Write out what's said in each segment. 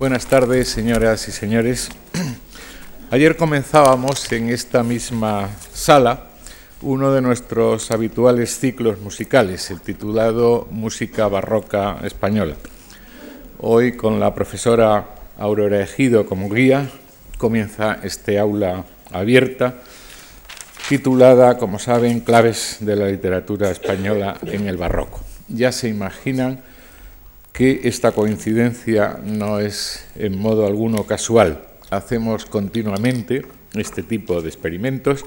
Buenas tardes, señoras y señores. Ayer comenzábamos en esta misma sala uno de nuestros habituales ciclos musicales, el titulado Música Barroca Española. Hoy, con la profesora Aurora Ejido como guía, comienza este aula abierta, titulada, como saben, Claves de la literatura española en el barroco. Ya se imaginan que esta coincidencia no es en modo alguno casual. Hacemos continuamente este tipo de experimentos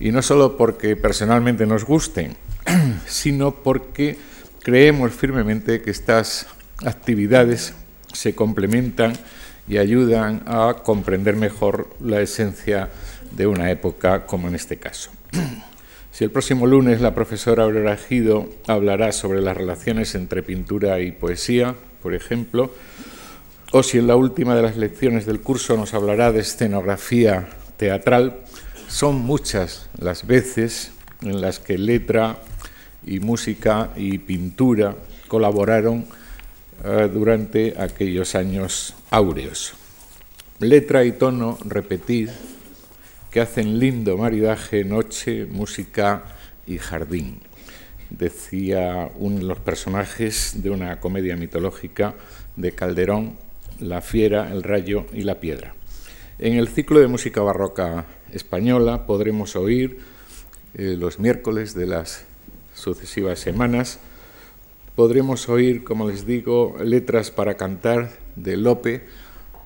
y no solo porque personalmente nos gusten, sino porque creemos firmemente que estas actividades se complementan y ayudan a comprender mejor la esencia de una época como en este caso. Si el próximo lunes la profesora Aurora Gido hablará sobre las relaciones entre pintura y poesía, por ejemplo, o si en la última de las lecciones del curso nos hablará de escenografía teatral, son muchas las veces en las que letra y música y pintura colaboraron eh, durante aquellos años áureos. Letra y tono repetir que hacen lindo maridaje noche, música y jardín, decía uno de los personajes de una comedia mitológica de Calderón, La fiera, el rayo y la piedra. En el ciclo de música barroca española podremos oír eh, los miércoles de las sucesivas semanas, podremos oír, como les digo, letras para cantar de Lope,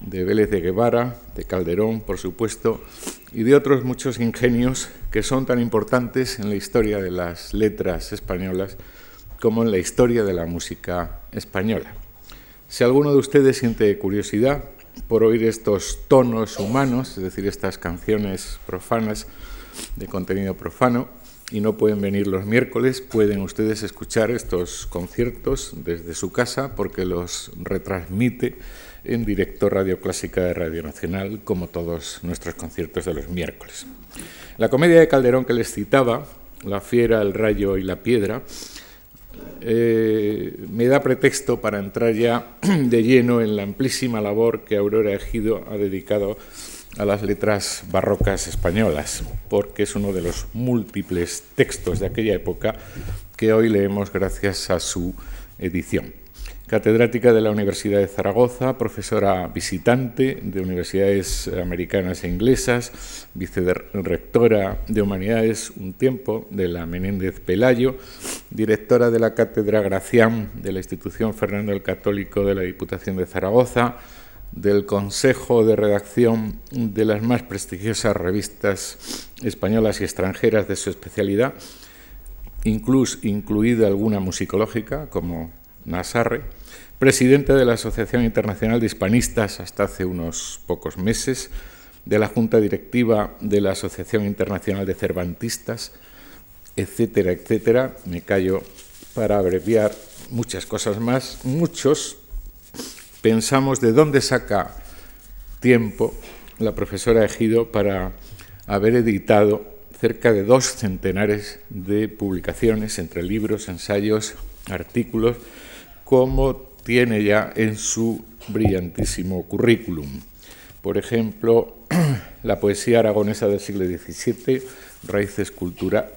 de Vélez de Guevara, de Calderón, por supuesto, y de otros muchos ingenios que son tan importantes en la historia de las letras españolas como en la historia de la música española. Si alguno de ustedes siente curiosidad por oír estos tonos humanos, es decir, estas canciones profanas de contenido profano, y no pueden venir los miércoles, pueden ustedes escuchar estos conciertos desde su casa porque los retransmite en directo Radio Clásica de Radio Nacional, como todos nuestros conciertos de los miércoles. La comedia de Calderón que les citaba, La fiera, el rayo y la piedra, eh, me da pretexto para entrar ya de lleno en la amplísima labor que Aurora Ejido ha dedicado a las letras barrocas españolas, porque es uno de los múltiples textos de aquella época que hoy leemos gracias a su edición catedrática de la Universidad de Zaragoza, profesora visitante de universidades americanas e inglesas, vicerrectora de Humanidades un tiempo de la Menéndez Pelayo, directora de la Cátedra Gracián de la Institución Fernando el Católico de la Diputación de Zaragoza, del Consejo de Redacción de las más prestigiosas revistas españolas y extranjeras de su especialidad, incluso incluida alguna musicológica como Nasarre, presidente de la Asociación Internacional de Hispanistas hasta hace unos pocos meses, de la Junta Directiva de la Asociación Internacional de Cervantistas, etcétera, etcétera. Me callo para abreviar muchas cosas más. Muchos pensamos de dónde saca tiempo la profesora Ejido para haber editado cerca de dos centenares de publicaciones entre libros, ensayos, artículos, como tiene ya en su brillantísimo currículum. Por ejemplo, la poesía aragonesa del siglo XVII, Raíces cultura,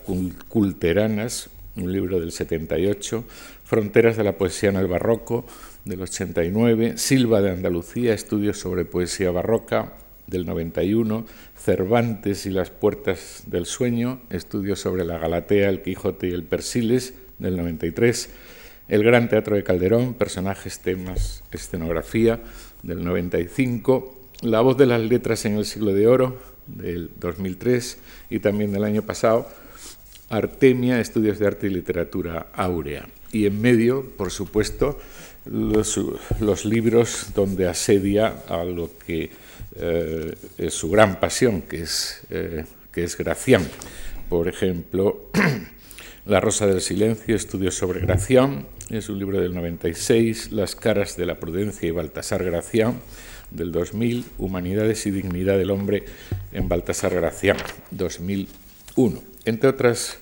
culteranas, un libro del 78, Fronteras de la poesía en el barroco, del 89, Silva de Andalucía, Estudios sobre poesía barroca, del 91, Cervantes y las puertas del sueño, Estudios sobre la Galatea, el Quijote y el Persiles, del 93, el Gran Teatro de Calderón, personajes, temas, escenografía del 95, La voz de las letras en el siglo de oro del 2003 y también del año pasado, Artemia, Estudios de Arte y Literatura Áurea. Y en medio, por supuesto, los, libros donde asedia a lo que eh, es su gran pasión, que es, eh, que es Gracián. Por ejemplo, La Rosa del Silencio, Estudios sobre Gracián, es un libro del 96, Las caras de la prudencia y Baltasar Gracián, del 2000, Humanidades y dignidad del hombre en Baltasar Gracián, 2001, entre otras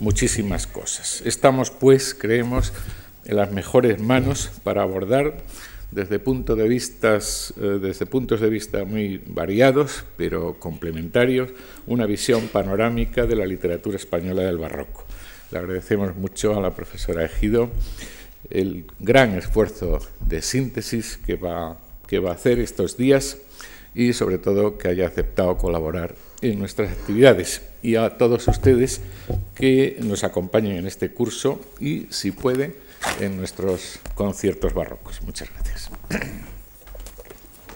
muchísimas cosas. Estamos, pues, creemos, en las mejores manos para abordar desde, punto de vistas, eh, desde puntos de vista muy variados, pero complementarios, una visión panorámica de la literatura española del barroco. Le agradecemos mucho a la profesora Ejido el gran esfuerzo de síntesis que va, que va a hacer estos días y sobre todo que haya aceptado colaborar en nuestras actividades y a todos ustedes que nos acompañen en este curso y, si puede, en nuestros conciertos barrocos. Muchas gracias.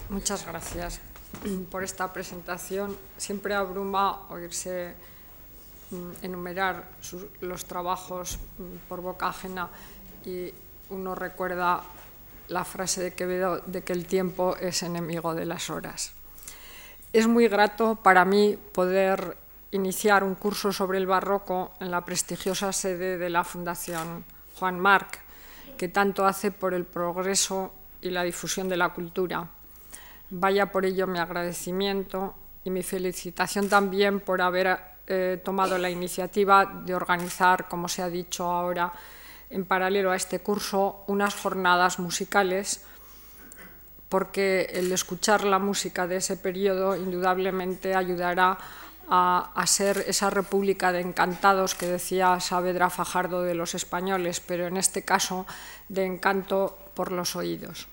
Muchas gracias por esta presentación. Siempre abruma oírse mm, enumerar los trabajos mm, por boca ajena y uno recuerda la frase de Quevedo de que el tiempo es enemigo de las horas. Es muy grato para mí poder iniciar un curso sobre el barroco en la prestigiosa sede de la Fundación Juan Marc, que tanto hace por el progreso y la difusión de la cultura. Vaya por ello mi agradecimiento y mi felicitación también por haber eh, tomado la iniciativa de organizar, como se ha dicho ahora, en paralelo a este curso, unas jornadas musicales, porque el escuchar la música de ese periodo indudablemente ayudará a, ser esa república de encantados que decía Saavedra Fajardo de los españoles, pero en este caso de encanto por los oídos.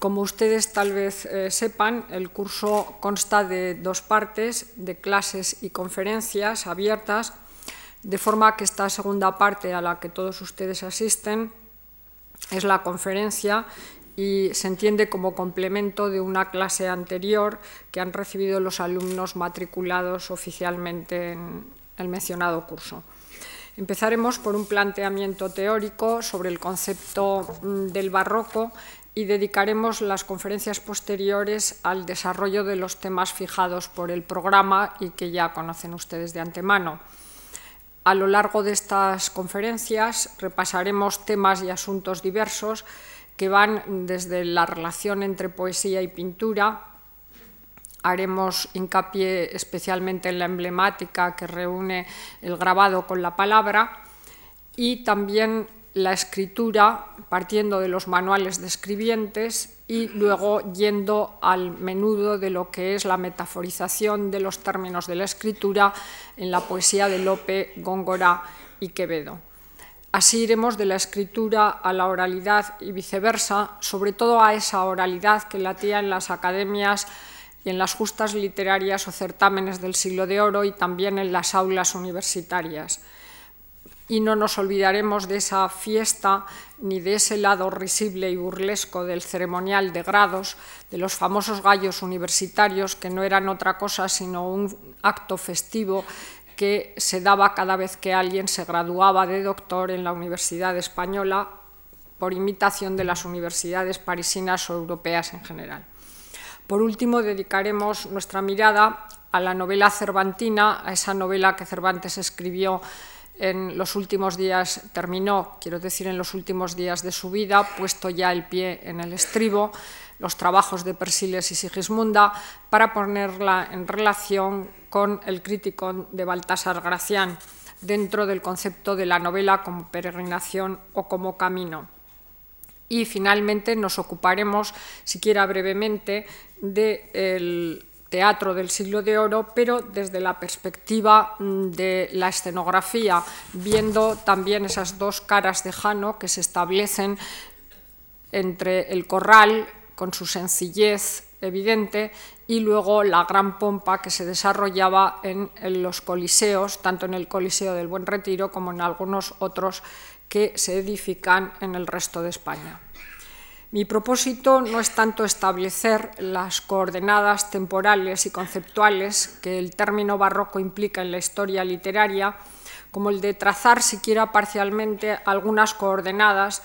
Como ustedes tal vez eh, sepan, el curso consta de dos partes, de clases y conferencias abiertas, de forma que esta segunda parte a la que todos ustedes asisten es la conferencia y se entiende como complemento de una clase anterior que han recibido los alumnos matriculados oficialmente en el mencionado curso. Empezaremos por un planteamiento teórico sobre el concepto mm, del barroco y dedicaremos las conferencias posteriores al desarrollo de los temas fijados por el programa y que ya conocen ustedes de antemano. A lo largo de estas conferencias repasaremos temas y asuntos diversos que van desde la relación entre poesía y pintura, haremos hincapié especialmente en la emblemática que reúne el grabado con la palabra y también la escritura partiendo de los manuales de escribientes y luego yendo al menudo de lo que es la metaforización de los términos de la escritura en la poesía de Lope, Góngora y Quevedo. Así iremos de la escritura a la oralidad y viceversa, sobre todo a esa oralidad que latía en las academias y en las justas literarias o certámenes del siglo de oro y también en las aulas universitarias. Y no nos olvidaremos de esa fiesta ni de ese lado risible y burlesco del ceremonial de grados, de los famosos gallos universitarios, que no eran otra cosa sino un acto festivo que se daba cada vez que alguien se graduaba de doctor en la Universidad Española por imitación de las universidades parisinas o europeas en general. Por último, dedicaremos nuestra mirada a la novela cervantina, a esa novela que Cervantes escribió en los últimos días, terminó, quiero decir, en los últimos días de su vida, puesto ya el pie en el estribo, los trabajos de Persiles y Sigismunda, para ponerla en relación con el crítico de Baltasar Gracián, dentro del concepto de la novela como peregrinación o como camino. Y finalmente nos ocuparemos, siquiera brevemente, del teatro del siglo de oro, pero desde la perspectiva mm, de la escenografía, viendo también esas dos caras de Jano que se establecen entre el corral, con su sencillez evidente, y luego la gran pompa que se desarrollaba en, los coliseos, tanto en el Coliseo del Buen Retiro como en algunos otros que se edifican en el resto de España. Mi propósito no es tanto establecer las coordenadas temporales y conceptuales que el término barroco implica en la historia literaria, como el de trazar siquiera parcialmente algunas coordenadas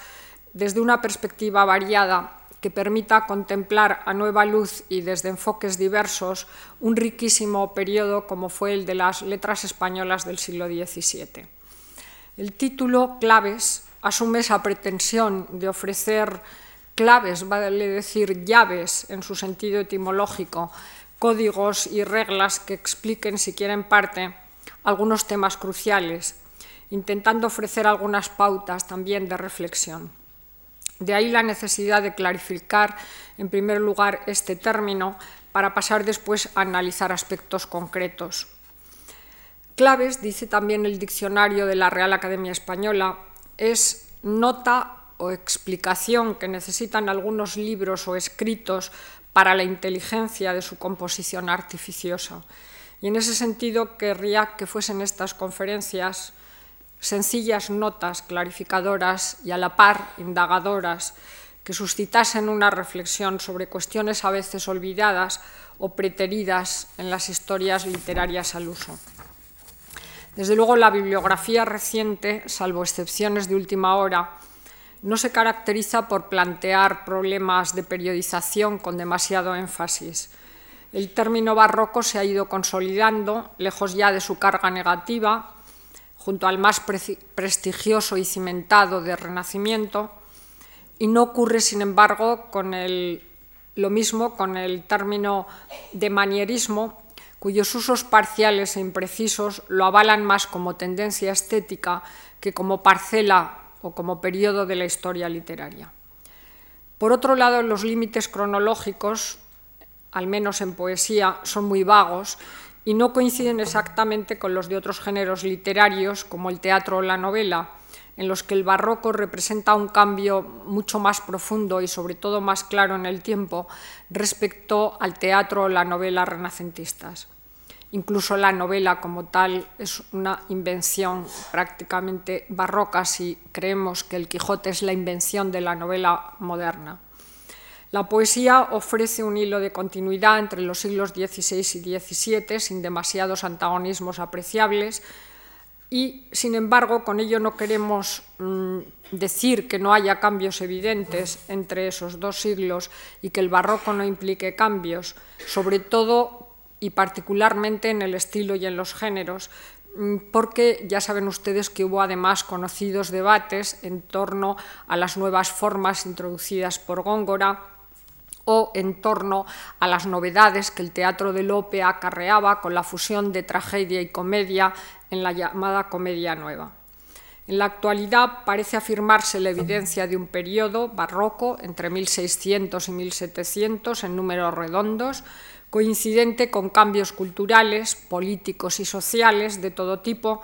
desde una perspectiva variada que permita contemplar a nueva luz y desde enfoques diversos un riquísimo periodo como fue el de las letras españolas del siglo XVII. El título Claves asume esa pretensión de ofrecer claves, vale decir llaves en su sentido etimológico, códigos y reglas que expliquen, si quieren parte, algunos temas cruciales, intentando ofrecer algunas pautas también de reflexión. De ahí la necesidad de clarificar, en primer lugar, este término para pasar después a analizar aspectos concretos. Claves, dice también el diccionario de la Real Academia Española, es nota o explicación que necesitan algunos libros o escritos para la inteligencia de su composición artificiosa. Y en ese sentido querría que fuesen estas conferencias sencillas notas clarificadoras y a la par indagadoras que suscitasen una reflexión sobre cuestiones a veces olvidadas o preteridas en las historias literarias al uso. Desde luego, la bibliografía reciente, salvo excepciones de última hora, no se caracteriza por plantear problemas de periodización con demasiado énfasis. El término barroco se ha ido consolidando, lejos ya de su carga negativa, junto al más prestigioso y cimentado de Renacimiento, y no ocurre, sin embargo, con lo mismo con el término de manierismo, cuyos usos parciales e imprecisos lo avalan más como tendencia estética que como parcela o como periodo de la historia literaria. Por otro lado, los límites cronológicos, al menos en poesía, son muy vagos y no coinciden exactamente con los de otros géneros literarios, como el teatro o la novela, en los que el barroco representa un cambio mucho más profundo y sobre todo más claro en el tiempo respecto al teatro o la novela renacentistas. Incluso la novela como tal es una invención prácticamente barroca si creemos que el Quijote es la invención de la novela moderna. La poesía ofrece un hilo de continuidad entre los siglos XVI y XVII sin demasiados antagonismos apreciables y, sin embargo, con ello no queremos mm, decir que no haya cambios evidentes entre esos dos siglos y que el barroco no implique cambios, sobre todo y particularmente en el estilo y en los géneros, mm, porque ya saben ustedes que hubo además conocidos debates en torno a las nuevas formas introducidas por Góngora o en torno a las novedades que el teatro de Lope acarreaba con la fusión de tragedia y comedia en la llamada comedia nueva. En la actualidad parece afirmarse la evidencia de un periodo barroco entre 1600 y 1700 en números redondos, coincidente con cambios culturales, políticos y sociales de todo tipo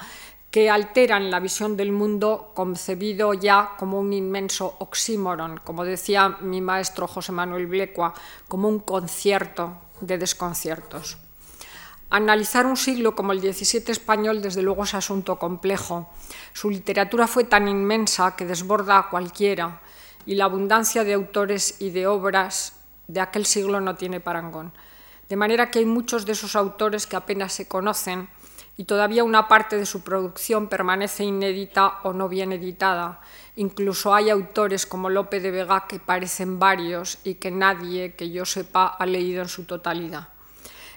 que alteran la visión del mundo concebido ya como un inmenso oxímoron, como decía mi maestro José Manuel Blecua, como un concierto de desconciertos. Analizar un siglo como el XVII español desde luego es asunto complejo. Su literatura fue tan inmensa que desborda a cualquiera y la abundancia de autores y de obras de aquel siglo no tiene parangón. De manera que hay muchos de esos autores que apenas se conocen y todavía una parte de su producción permanece inédita o no bien editada. Incluso hay autores como Lope de Vega que parecen varios y que nadie que yo sepa ha leído en su totalidad.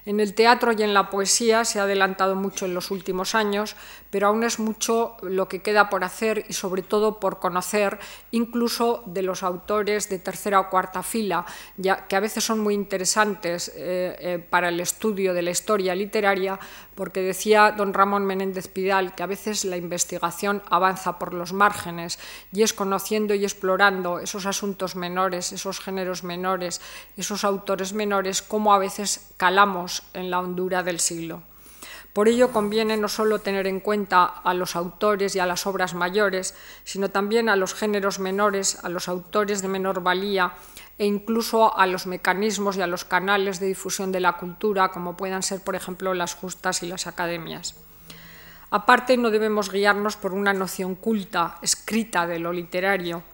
En el teatro y en la poesía se ha adelantado mucho en los últimos años, pero aún es mucho lo que queda por hacer y sobre todo por conocer, incluso de los autores de tercera o cuarta fila, ya que a veces son muy interesantes eh, eh, para el estudio de la historia literaria, porque decía don Ramón Menéndez Pidal que a veces la investigación avanza por los márgenes y es conociendo y explorando esos asuntos menores, esos géneros menores, esos autores menores, cómo a veces calamos en la hondura del siglo. Por ello conviene no solo tener en cuenta a los autores y a las obras mayores, sino también a los géneros menores, a los autores de menor valía e incluso a los mecanismos y a los canales de difusión de la cultura, como puedan ser, por ejemplo, las justas y las academias. Aparte, no debemos guiarnos por una noción culta, escrita de lo literario,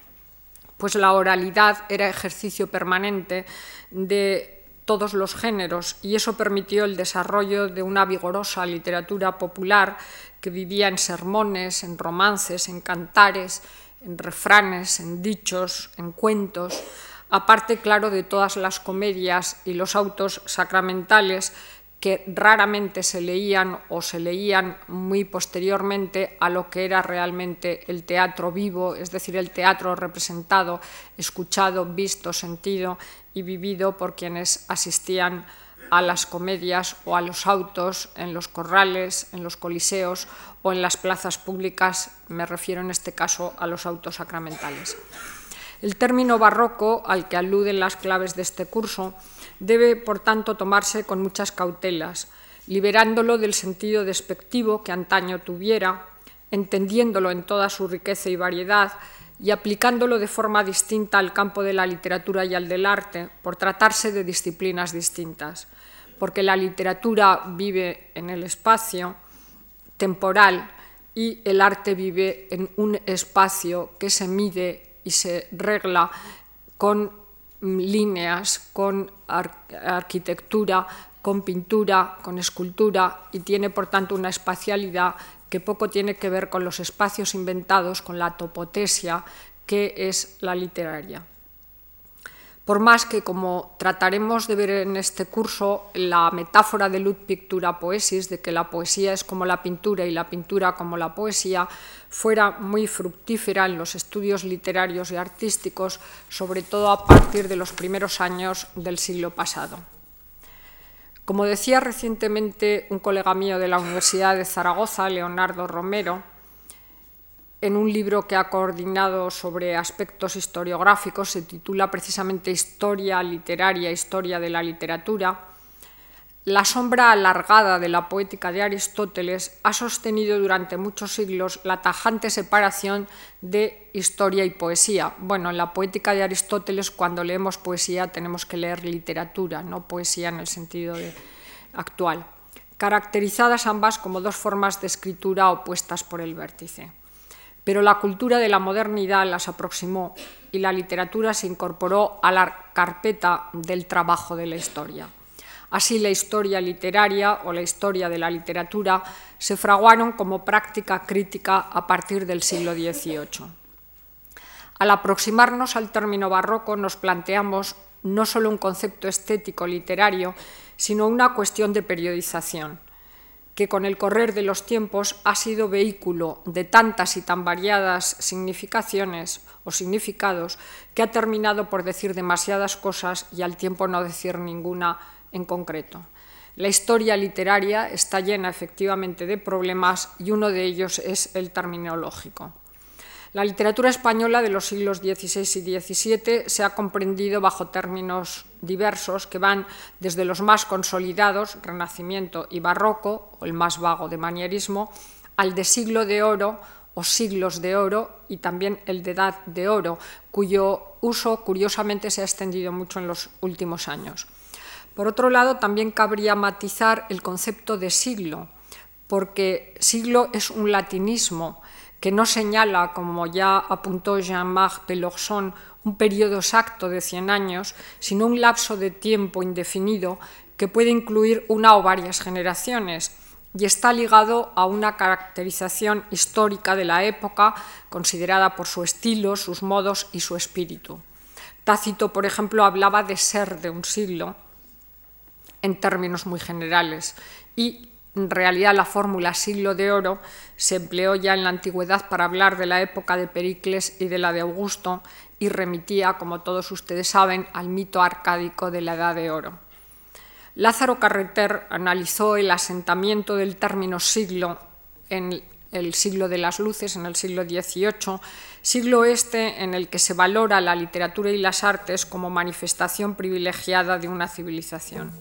pues la oralidad era ejercicio permanente de todos los géneros y eso permitió el desarrollo de una vigorosa literatura popular que vivía en sermones, en romances, en cantares, en refranes, en dichos, en cuentos, aparte, claro, de todas las comedias y los autos sacramentales que raramente se leían o se leían muy posteriormente a lo que era realmente el teatro vivo, es decir, el teatro representado, escuchado, visto, sentido y vivido por quienes asistían a las comedias o a los autos en los corrales, en los coliseos o en las plazas públicas, me refiero en este caso a los autos sacramentales. El término barroco, al que aluden las claves de este curso, debe, por tanto, tomarse con muchas cautelas, liberándolo del sentido despectivo que antaño tuviera, entendiéndolo en toda su riqueza y variedad y aplicándolo de forma distinta al campo de la literatura y al del arte, por tratarse de disciplinas distintas, porque la literatura vive en el espacio temporal y el arte vive en un espacio que se mide y se regla con líneas, con arquitectura, con pintura, con escultura y tiene por tanto una espacialidad que poco tiene que ver con los espacios inventados, con la topotesia que es la literaria. Por más que, como trataremos de ver en este curso, la metáfora de Luz Pictura Poesis, de que la poesía es como la pintura y la pintura como la poesía, fuera muy fructífera en los estudios literarios y artísticos, sobre todo a partir de los primeros años del siglo pasado. Como decía recientemente un colega mío de la Universidad de Zaragoza, Leonardo Romero, en un libro que ha coordinado sobre aspectos historiográficos, se titula precisamente Historia literaria, Historia de la literatura, la sombra alargada de la poética de Aristóteles ha sostenido durante muchos siglos la tajante separación de historia y poesía. Bueno, en la poética de Aristóteles cuando leemos poesía tenemos que leer literatura, no poesía en el sentido actual, caracterizadas ambas como dos formas de escritura opuestas por el vértice. Pero la cultura de la modernidad las aproximó y la literatura se incorporó a la carpeta del trabajo de la historia. Así la historia literaria o la historia de la literatura se fraguaron como práctica crítica a partir del siglo XVIII. Al aproximarnos al término barroco nos planteamos no solo un concepto estético literario, sino una cuestión de periodización, que con el correr de los tiempos ha sido vehículo de tantas y tan variadas significaciones o significados que ha terminado por decir demasiadas cosas y al tiempo no decir ninguna en concreto. La historia literaria está llena efectivamente de problemas y uno de ellos es el terminológico. La literatura española de los siglos XVI y XVII se ha comprendido bajo términos diversos que van desde los más consolidados, Renacimiento y Barroco, o el más vago de manierismo, al de siglo de oro o siglos de oro y también el de edad de oro, cuyo uso curiosamente se ha extendido mucho en los últimos años. Por otro lado, también cabría matizar el concepto de siglo, porque siglo es un latinismo que no señala, como ya apuntó Jean-Marc Pelorson, un periodo exacto de 100 años, sino un lapso de tiempo indefinido que puede incluir una o varias generaciones y está ligado a una caracterización histórica de la época considerada por su estilo, sus modos y su espíritu. Tácito, por ejemplo, hablaba de ser de un siglo, en términos muy generales. Y en realidad la fórmula siglo de oro se empleó ya en la antigüedad para hablar de la época de Pericles y de la de Augusto y remitía, como todos ustedes saben, al mito arcádico de la Edad de Oro. Lázaro Carreter analizó el asentamiento del término siglo en el siglo de las luces, en el siglo XVIII, siglo este en el que se valora la literatura y las artes como manifestación privilegiada de una civilización.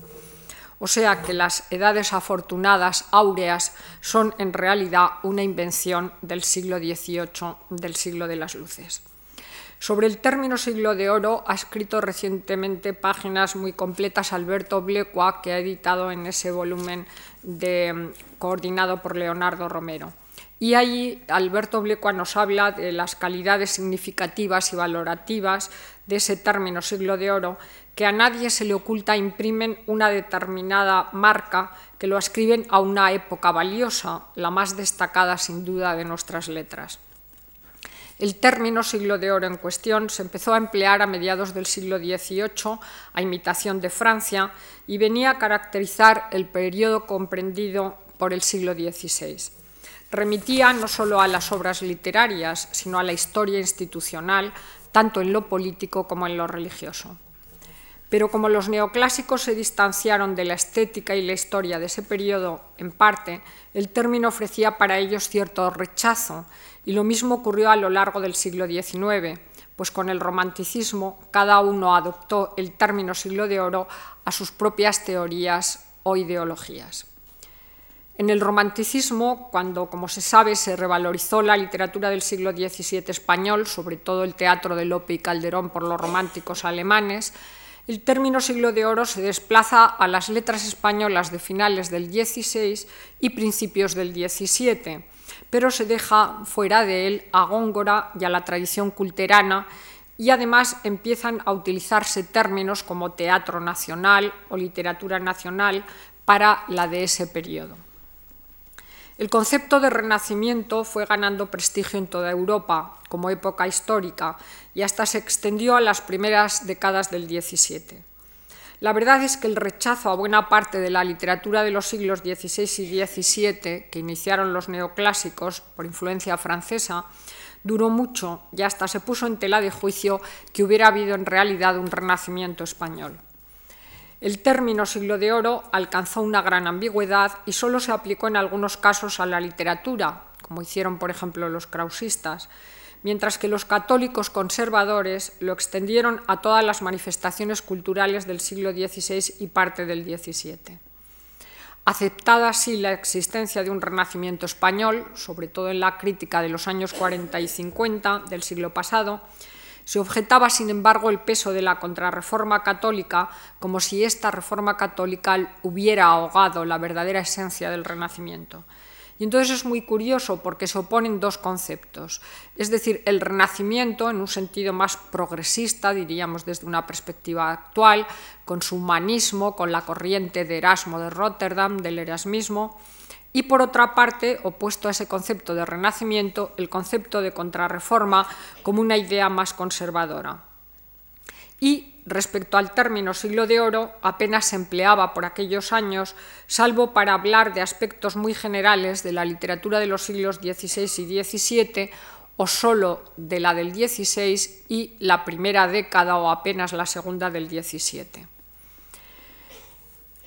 O sea que las edades afortunadas, áureas, son en realidad una invención del siglo XVIII, del siglo de las luces. Sobre el término siglo de oro ha escrito recientemente páginas muy completas Alberto Blecua, que ha editado en ese volumen coordinado por Leonardo Romero. Y allí Alberto Blecua nos habla de las calidades significativas y valorativas de ese término siglo de oro que a nadie se le oculta imprimen una determinada marca que lo ascriben a una época valiosa, la más destacada sin duda de nuestras letras. El término siglo de oro en cuestión se empezó a emplear a mediados del siglo XVIII a imitación de Francia y venía a caracterizar el periodo comprendido por el siglo XVI. Remitía no solo a las obras literarias, sino a la historia institucional, tanto en lo político como en lo religioso. Pero como los neoclásicos se distanciaron de la estética y la historia de ese periodo en parte, el término ofrecía para ellos cierto rechazo, y lo mismo ocurrió a lo largo del siglo XIX, pues con el romanticismo cada uno adoptó el término siglo de oro a sus propias teorías o ideologías. En el romanticismo, cuando, como se sabe, se revalorizó la literatura del siglo XVII español, sobre todo el teatro de Lope y Calderón por los románticos alemanes, el término siglo de oro se desplaza a las letras españolas de finales del XVI y principios del XVII, pero se deja fuera de él a Góngora y a la tradición culterana y además empiezan a utilizarse términos como teatro nacional o literatura nacional para la de ese periodo. El concepto de renacimiento fue ganando prestigio en toda Europa como época histórica y hasta se extendió a las primeras décadas del XVII. La verdad es que el rechazo a buena parte de la literatura de los siglos XVI y XVII, que iniciaron los neoclásicos por influencia francesa, duró mucho y hasta se puso en tela de juicio que hubiera habido en realidad un renacimiento español. El término siglo de oro alcanzó una gran ambigüedad y solo se aplicó en algunos casos a la literatura, como hicieron por ejemplo los krausistas, mientras que los católicos conservadores lo extendieron a todas las manifestaciones culturales del siglo XVI y parte del XVII. Aceptada así la existencia de un renacimiento español, sobre todo en la crítica de los años 40 y 50 del siglo pasado, se objetaba, sin embargo, el peso de la contrarreforma católica como si esta reforma católica hubiera ahogado la verdadera esencia del Renacimiento. Y entonces es muy curioso porque se oponen dos conceptos, es decir, el renacimiento en un sentido más progresista, diríamos desde una perspectiva actual, con su humanismo, con la corriente de Erasmo de Rotterdam, del erasmismo, y por otra parte, opuesto a ese concepto de renacimiento, el concepto de contrarreforma como una idea más conservadora. Y respecto al término siglo de oro, apenas se empleaba por aquellos años, salvo para hablar de aspectos muy generales de la literatura de los siglos XVI y XVII, o solo de la del XVI y la primera década o apenas la segunda del XVII.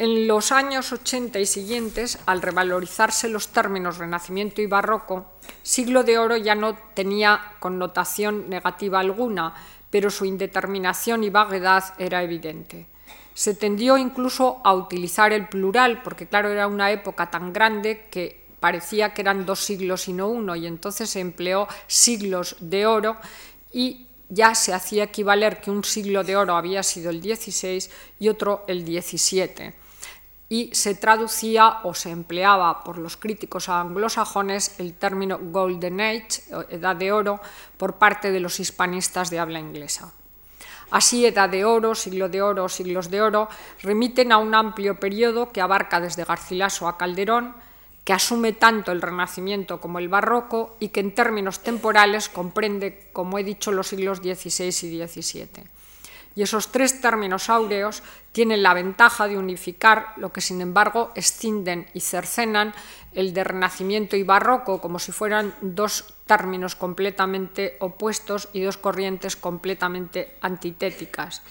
En los años 80 y siguientes, al revalorizarse los términos Renacimiento y Barroco, siglo de oro ya no tenía connotación negativa alguna, pero su indeterminación y vaguedad era evidente. Se tendió incluso a utilizar el plural, porque claro, era una época tan grande que parecía que eran dos siglos y no uno, y entonces se empleó siglos de oro y ya se hacía equivaler que un siglo de oro había sido el 16 y otro el 17 y se traducía o se empleaba por los críticos anglosajones el término Golden Age, Edad de Oro, por parte de los hispanistas de habla inglesa. Así, Edad de Oro, Siglo de Oro, Siglos de Oro remiten a un amplio periodo que abarca desde Garcilaso a Calderón, que asume tanto el Renacimiento como el Barroco y que en términos temporales comprende, como he dicho, los siglos XVI y XVII. Y esos tres términos áureos tienen la ventaja de unificar lo que sin embargo escinden y cercenan el de Renacimiento y Barroco como si fueran dos términos completamente opuestos y dos corrientes completamente antitéticas.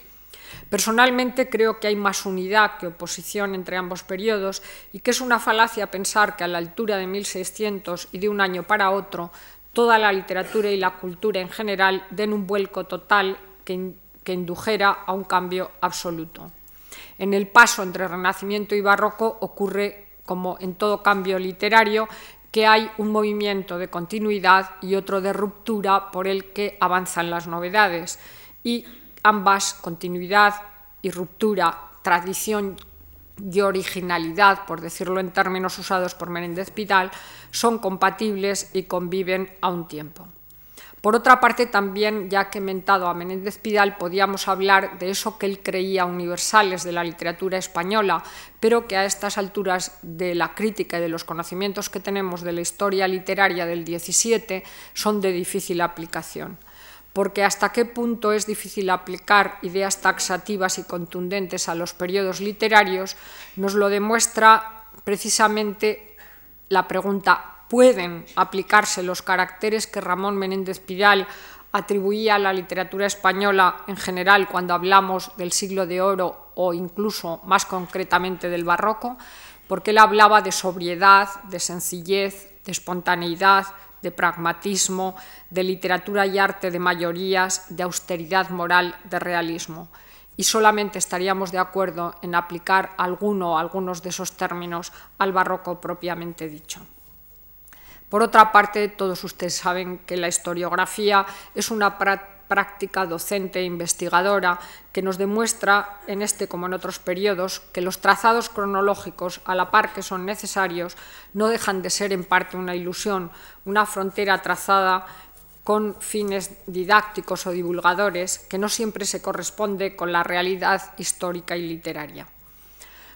Personalmente creo que hay más unidad que oposición entre ambos periodos y que es una falacia pensar que a la altura de 1600 y de un año para otro toda la literatura y la cultura en general den un vuelco total que que indujera a un cambio absoluto. En el paso entre Renacimiento y Barroco ocurre, como en todo cambio literario, que hay un movimiento de continuidad y otro de ruptura por el que avanzan las novedades. Y ambas, continuidad y ruptura, tradición y originalidad, por decirlo en términos usados por Menéndez Pidal, son compatibles y conviven a un tiempo. Por otra parte, también, ya que he mentado a Menéndez Pidal, podíamos hablar de eso que él creía universales de la literatura española, pero que a estas alturas de la crítica y de los conocimientos que tenemos de la historia literaria del XVII son de difícil aplicación. Porque hasta qué punto es difícil aplicar ideas taxativas y contundentes a los periodos literarios nos lo demuestra precisamente la pregunta pueden aplicarse los caracteres que Ramón Menéndez Pidal atribuía a la literatura española en general cuando hablamos del siglo de oro o incluso más concretamente del barroco, porque él hablaba de sobriedad, de sencillez, de espontaneidad, de pragmatismo, de literatura y arte de mayorías, de austeridad moral, de realismo. Y solamente estaríamos de acuerdo en aplicar alguno o algunos de esos términos al barroco propiamente dicho. Por otra parte, todos ustedes saben que la historiografía es una práctica docente e investigadora que nos demuestra, en este como en otros periodos, que los trazados cronológicos, a la par que son necesarios, no dejan de ser en parte una ilusión, una frontera trazada con fines didácticos o divulgadores que no siempre se corresponde con la realidad histórica y literaria.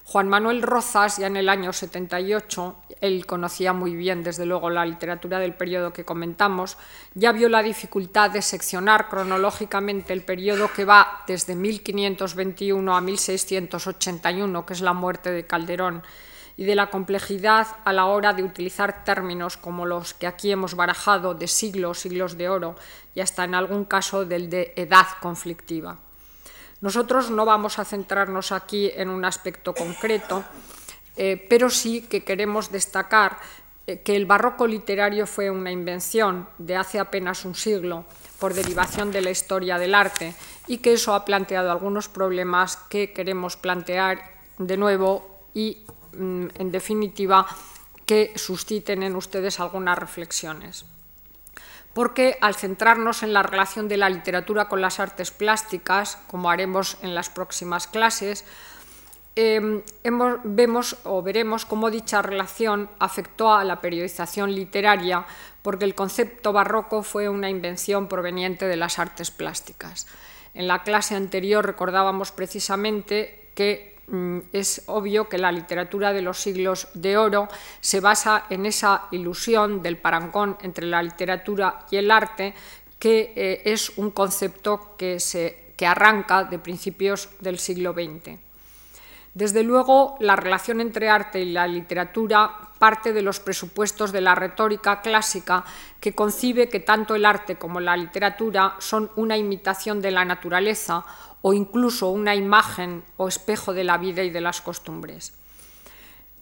Juan Manuel Rozas, ya en el año 78, él conocía muy bien, desde luego, la literatura del periodo que comentamos, ya vio la dificultad de seccionar cronológicamente el periodo que va desde 1521 a 1681, que es la muerte de Calderón, y de la complejidad a la hora de utilizar términos como los que aquí hemos barajado de siglos, siglos de oro, y hasta en algún caso del de edad conflictiva. Nosotros no vamos a centrarnos aquí en un aspecto concreto, eh, pero sí que queremos destacar eh, que el barroco literario fue una invención de hace apenas un siglo por derivación de la historia del arte y que eso ha planteado algunos problemas que queremos plantear de nuevo y, mm, en definitiva, que susciten en ustedes algunas reflexiones porque al centrarnos en la relación de la literatura con las artes plásticas, como haremos en las próximas clases, em, vemos o veremos cómo dicha relación afectó a la periodización literaria, porque el concepto barroco fue una invención proveniente de las artes plásticas. En la clase anterior recordábamos precisamente que es obvio que la literatura de los siglos de oro se basa en esa ilusión del parangón entre la literatura y el arte, que eh, es un concepto que, se, que arranca de principios del siglo XX. Desde luego, la relación entre arte y la literatura parte de los presupuestos de la retórica clásica que concibe que tanto el arte como la literatura son una imitación de la naturaleza o incluso una imagen o espejo de la vida y de las costumbres.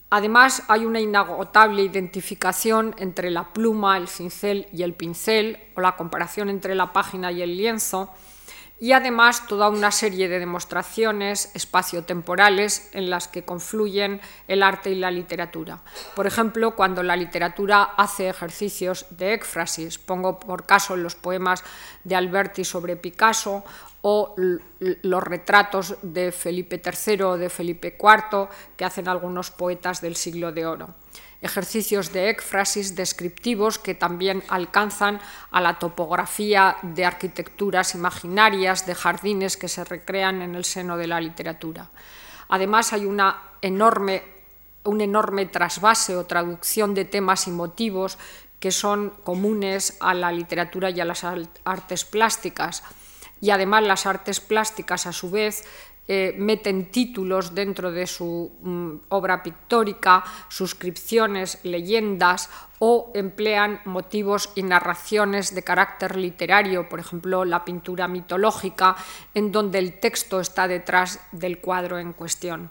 Además, hay una inagotable identificación entre la pluma, el cincel y el pincel, o la comparación entre la página y el lienzo, y además toda una serie de demostraciones espaciotemporales en las que confluyen el arte y la literatura. Por ejemplo, cuando la literatura hace ejercicios de éfrasis, pongo por caso los poemas de Alberti sobre Picasso o los retratos de Felipe III o de Felipe IV que hacen algunos poetas del siglo de oro. Ejercicios de éfrasis descriptivos que también alcanzan a la topografía de arquitecturas imaginarias, de jardines que se recrean en el seno de la literatura. Además, hay una enorme, un enorme trasvase o traducción de temas y motivos que son comunes a la literatura y a las artes plásticas y además las artes plásticas a su vez eh, meten títulos dentro de su mm, obra pictórica, suscripciones, leyendas o emplean motivos y narraciones de carácter literario, por ejemplo, la pintura mitológica, en donde el texto está detrás del cuadro en cuestión.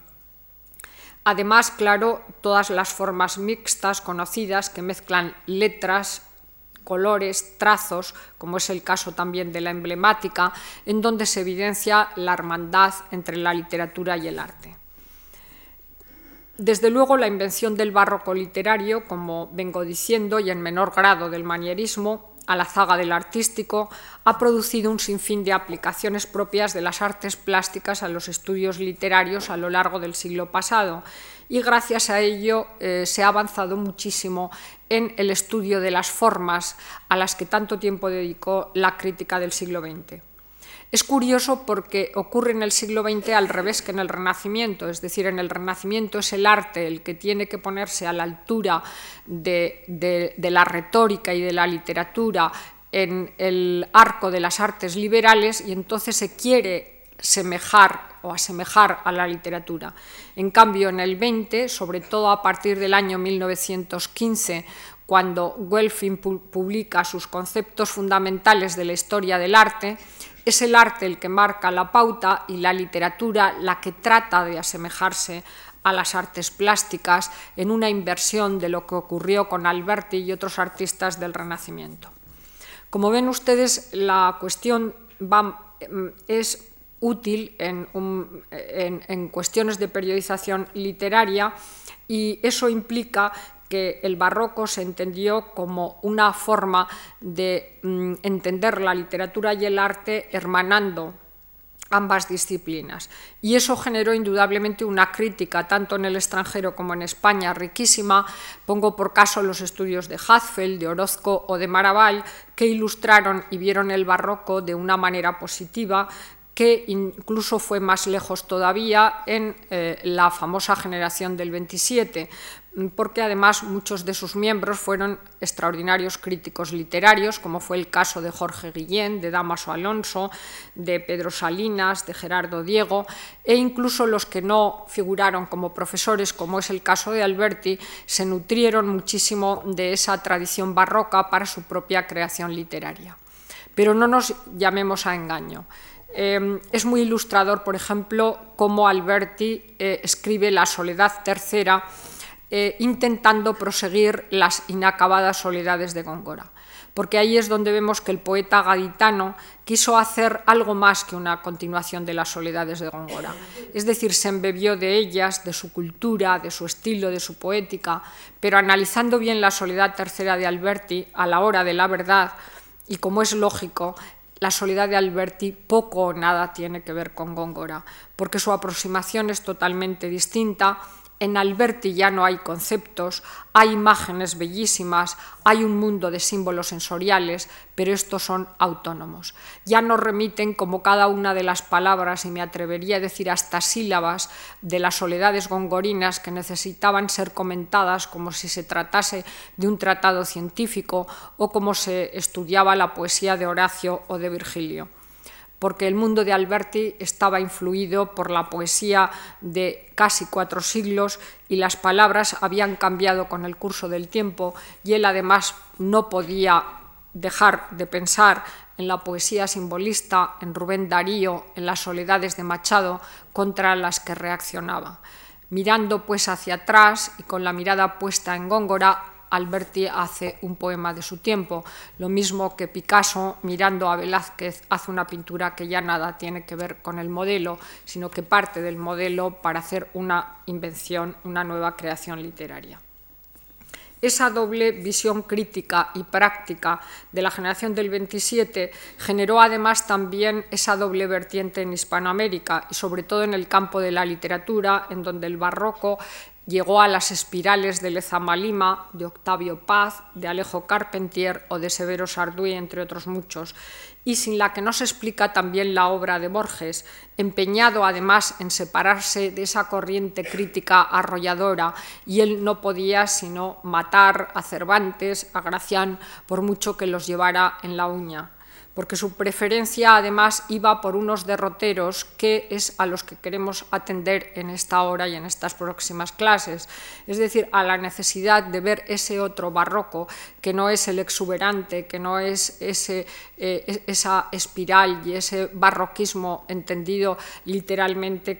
Además, claro, todas las formas mixtas conocidas que mezclan letras, colores, trazos, como es el caso también de la emblemática, en donde se evidencia la hermandad entre la literatura y el arte. Desde luego, la invención del barroco literario, como vengo diciendo, y en menor grado del manierismo, a la zaga del artístico, ha producido un sinfín de aplicaciones propias de las artes plásticas a los estudios literarios a lo largo del siglo pasado y gracias a ello eh, se ha avanzado muchísimo en el estudio de las formas a las que tanto tiempo dedicó la crítica del siglo XX. Es curioso porque ocurre en el siglo XX al revés que en el Renacimiento, es decir, en el Renacimiento es el arte el que tiene que ponerse a la altura de, la retórica y de la literatura en el arco de las artes liberales y entonces se quiere semejar o asemejar a la literatura. En cambio, en el 20, sobre todo a partir del año 1915, cuando Welfing publica sus conceptos fundamentales de la historia del arte, Es el arte el que marca la pauta y la literatura la que trata de asemejarse a las artes plásticas en una inversión de lo que ocurrió con Alberti y otros artistas del Renacimiento. Como ven ustedes, la cuestión es útil en, en cuestiones de periodización literaria y eso implica que el barroco se entendió como una forma de mm, entender la literatura y el arte hermanando ambas disciplinas. Y eso generó indudablemente una crítica, tanto en el extranjero como en España, riquísima. Pongo por caso los estudios de Hazfeld, de Orozco o de Maraval, que ilustraron y vieron el barroco de una manera positiva, que incluso fue más lejos todavía en eh, la famosa generación del 27, porque además muchos de sus miembros fueron extraordinarios críticos literarios, como fue el caso de Jorge Guillén, de Damaso Alonso, de Pedro Salinas, de Gerardo Diego, e incluso los que no figuraron como profesores, como es el caso de Alberti, se nutrieron muchísimo de esa tradición barroca para su propia creación literaria. Pero no nos llamemos a engaño. Eh, es muy ilustrador, por ejemplo, cómo Alberti eh, escribe La Soledad Tercera, eh, intentando proseguir las inacabadas soledades de Góngora. Porque ahí es donde vemos que el poeta gaditano quiso hacer algo más que una continuación de las soledades de Góngora. Es decir, se embebió de ellas, de su cultura, de su estilo, de su poética, pero analizando bien la soledad tercera de Alberti a la hora de la verdad, y como es lógico, la soledad de Alberti poco o nada tiene que ver con Góngora, porque su aproximación es totalmente distinta en Alberti ya no hay conceptos, hay imágenes bellísimas, hay un mundo de símbolos sensoriales, pero estos son autónomos. Ya no remiten como cada una de las palabras, y me atrevería a decir hasta sílabas, de las soledades gongorinas que necesitaban ser comentadas como si se tratase de un tratado científico o como se estudiaba la poesía de Horacio o de Virgilio porque el mundo de Alberti estaba influido por la poesía de casi cuatro siglos y las palabras habían cambiado con el curso del tiempo y él además no podía dejar de pensar en la poesía simbolista, en Rubén Darío, en las soledades de Machado, contra las que reaccionaba. Mirando pues hacia atrás y con la mirada puesta en Góngora, Alberti hace un poema de su tiempo, lo mismo que Picasso, mirando a Velázquez, hace una pintura que ya nada tiene que ver con el modelo, sino que parte del modelo para hacer una invención, una nueva creación literaria. Esa doble visión crítica y práctica de la generación del 27 generó además también esa doble vertiente en Hispanoamérica y sobre todo en el campo de la literatura, en donde el barroco Llegó a las espirales de Lezama Lima, de Octavio Paz, de Alejo Carpentier o de Severo Sarduy, entre otros muchos, y sin la que no se explica también la obra de Borges, empeñado además en separarse de esa corriente crítica arrolladora, y él no podía sino matar a Cervantes, a Gracián, por mucho que los llevara en la uña porque su preferencia además iba por unos derroteros que es a los que queremos atender en esta hora y en estas próximas clases, es decir, a la necesidad de ver ese otro barroco que no es el exuberante, que no es eh, esa espiral y ese barroquismo entendido literalmente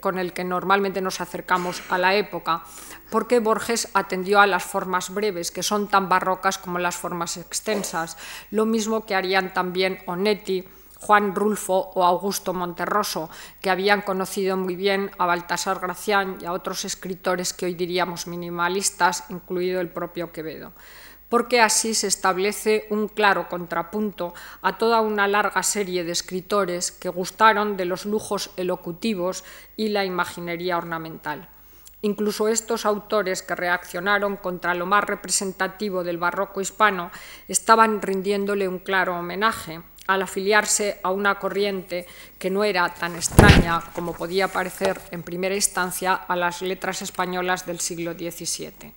con el que normalmente nos acercamos a la época, porque Borges atendió a las formas breves, que son tan barrocas como las formas extensas, lo mismo que harían también Onetti, Juan Rulfo o Augusto Monterroso, que habían conocido muy bien a Baltasar Gracián y a otros escritores que hoy diríamos minimalistas, incluido el propio Quevedo porque así se establece un claro contrapunto a toda una larga serie de escritores que gustaron de los lujos elocutivos y la imaginería ornamental. Incluso estos autores que reaccionaron contra lo más representativo del barroco hispano estaban rindiéndole un claro homenaje al afiliarse a una corriente que no era tan extraña como podía parecer en primera instancia a las letras españolas del siglo XVII.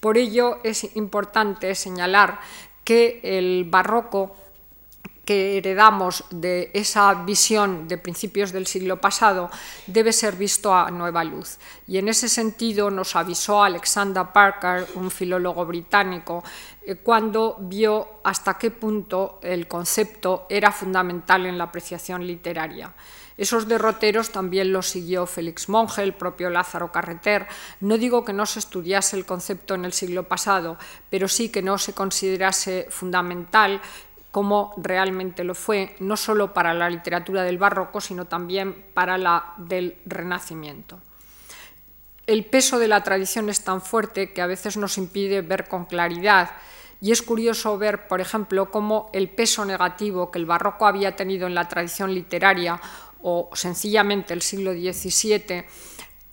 Por ello es importante señalar que el barroco que heredamos de esa visión de principios del siglo pasado debe ser visto a nueva luz. Y en ese sentido nos avisó Alexander Parker, un filólogo británico, eh, cuando vio hasta qué punto el concepto era fundamental en la apreciación literaria. Esos derroteros también los siguió Félix Monge, el propio Lázaro Carreter. No digo que no se estudiase el concepto en el siglo pasado, pero sí que no se considerase fundamental como realmente lo fue, no solo para la literatura del barroco, sino también para la del Renacimiento. El peso de la tradición es tan fuerte que a veces nos impide ver con claridad y es curioso ver, por ejemplo, cómo el peso negativo que el barroco había tenido en la tradición literaria o sencillamente el siglo XVII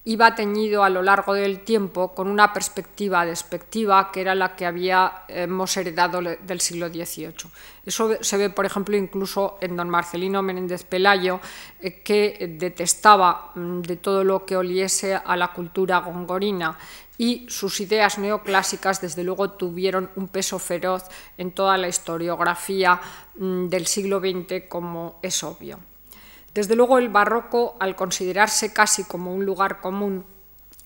iba teñido a lo largo del tiempo con una perspectiva despectiva que era la que habíamos heredado del siglo XVIII. Eso se ve, por ejemplo, incluso en don Marcelino Menéndez Pelayo, eh, que detestaba mm, de todo lo que oliese a la cultura gongorina y sus ideas neoclásicas, desde luego, tuvieron un peso feroz en toda la historiografía mm, del siglo XX, como es obvio. Desde luego el barroco, al considerarse casi como un lugar común,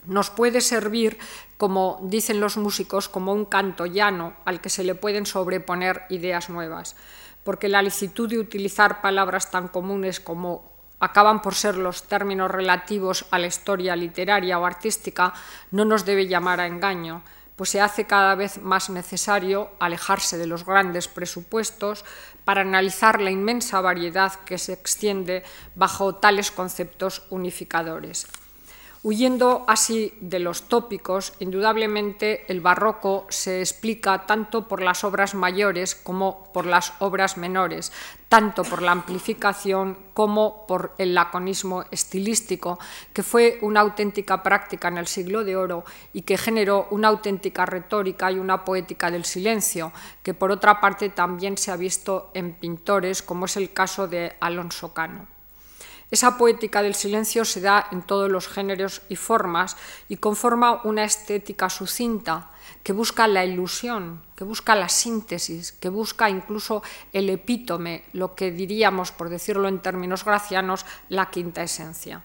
nos puede servir, como dicen los músicos, como un canto llano al que se le pueden sobreponer ideas nuevas, porque la licitud de utilizar palabras tan comunes como acaban por ser los términos relativos a la historia literaria o artística no nos debe llamar a engaño pues se hace cada vez más necesario alejarse de los grandes presupuestos para analizar la inmensa variedad que se extiende bajo tales conceptos unificadores. Huyendo así de los tópicos, indudablemente el barroco se explica tanto por las obras mayores como por las obras menores, tanto por la amplificación como por el laconismo estilístico, que fue una auténtica práctica en el siglo de oro y que generó una auténtica retórica y una poética del silencio, que por otra parte también se ha visto en pintores, como es el caso de Alonso Cano. Esa poética del silencio se da en todos los géneros y formas y conforma una estética sucinta que busca la ilusión, que busca la síntesis, que busca incluso el epítome, lo que diríamos, por decirlo en términos gracianos, la quinta esencia.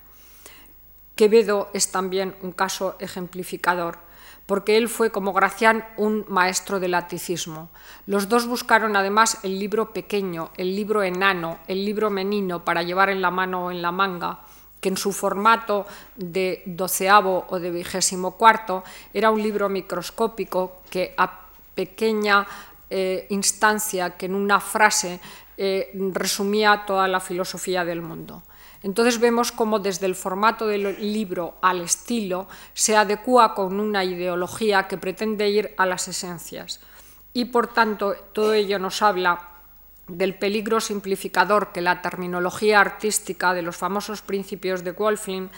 Quevedo es también un caso ejemplificador porque él fue, como Gracián, un maestro del laticismo. Los dos buscaron además el libro pequeño, el libro enano, el libro menino para llevar en la mano o en la manga, que en su formato de doceavo o de vigésimo cuarto era un libro microscópico que a pequeña eh, instancia, que en una frase eh, resumía toda la filosofía del mundo. Entonces vemos cómo desde el formato del libro al estilo se adecua con una ideología que pretende ir a las esencias. Y por tanto, todo ello nos habla del peligro simplificador que la terminología artística de los famosos principios de Wolfling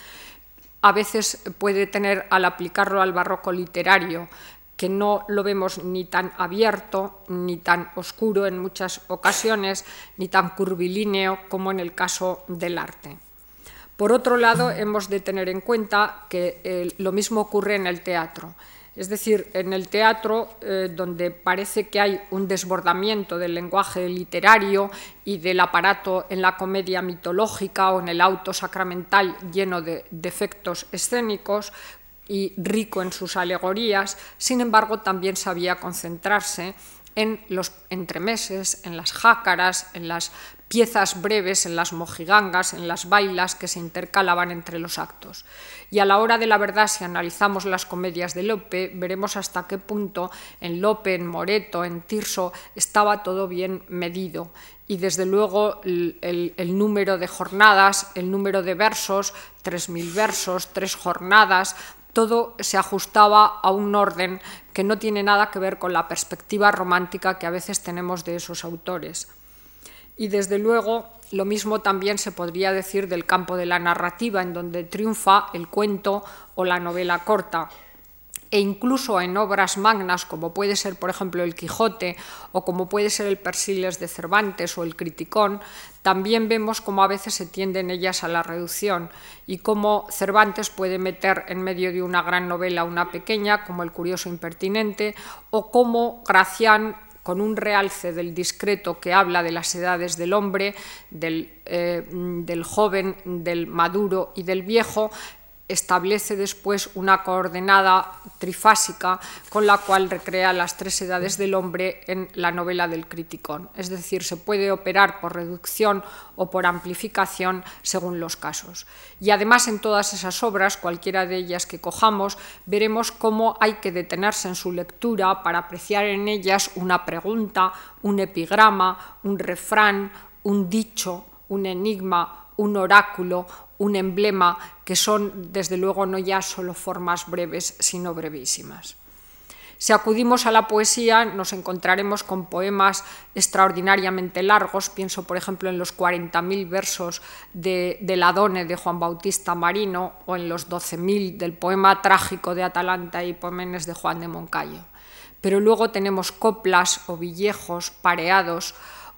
a veces puede tener al aplicarlo al barroco literario, que no lo vemos ni tan abierto, ni tan oscuro en muchas ocasiones, ni tan curvilíneo como en el caso del arte. Por otro lado, hemos de tener en cuenta que eh, lo mismo ocurre en el teatro. Es decir, en el teatro, eh, donde parece que hay un desbordamiento del lenguaje literario y del aparato en la comedia mitológica o en el auto sacramental lleno de defectos escénicos, y rico en sus alegorías, sin embargo también sabía concentrarse en los entremeses, en las jácaras, en las piezas breves, en las mojigangas, en las bailas que se intercalaban entre los actos. Y a la hora de la verdad, si analizamos las comedias de Lope, veremos hasta qué punto en Lope, en Moreto, en Tirso, estaba todo bien medido. Y desde luego el, número de jornadas, el número de versos, 3.000 versos, tres jornadas, todo se ajustaba a un orden que no tiene nada que ver con la perspectiva romántica que a veces tenemos de esos autores. Y desde luego lo mismo también se podría decir del campo de la narrativa, en donde triunfa el cuento o la novela corta e incluso en obras magnas como puede ser, por ejemplo, el Quijote o como puede ser el Persiles de Cervantes o el Criticón, también vemos cómo a veces se tienden ellas a la reducción y cómo Cervantes puede meter en medio de una gran novela una pequeña, como El Curioso Impertinente, o cómo Gracián con un realce del discreto que habla de las edades del hombre, del, eh, del joven, del maduro y del viejo, establece después una coordenada trifásica con la cual recrea las tres edades del hombre en la novela del Criticón. Es decir, se puede operar por reducción o por amplificación según los casos. Y además en todas esas obras, cualquiera de ellas que cojamos, veremos cómo hay que detenerse en su lectura para apreciar en ellas una pregunta, un epigrama, un refrán, un dicho, un enigma, un oráculo, un emblema que son, desde luego, no ya solo formas breves, sino brevísimas. Si acudimos a la poesía, nos encontraremos con poemas extraordinariamente largos. Pienso, por ejemplo, en los 40.000 versos de, del Adone de Juan Bautista Marino o en los 12.000 del poema trágico de Atalanta y Poemenes de Juan de Moncayo. Pero luego tenemos coplas o villejos pareados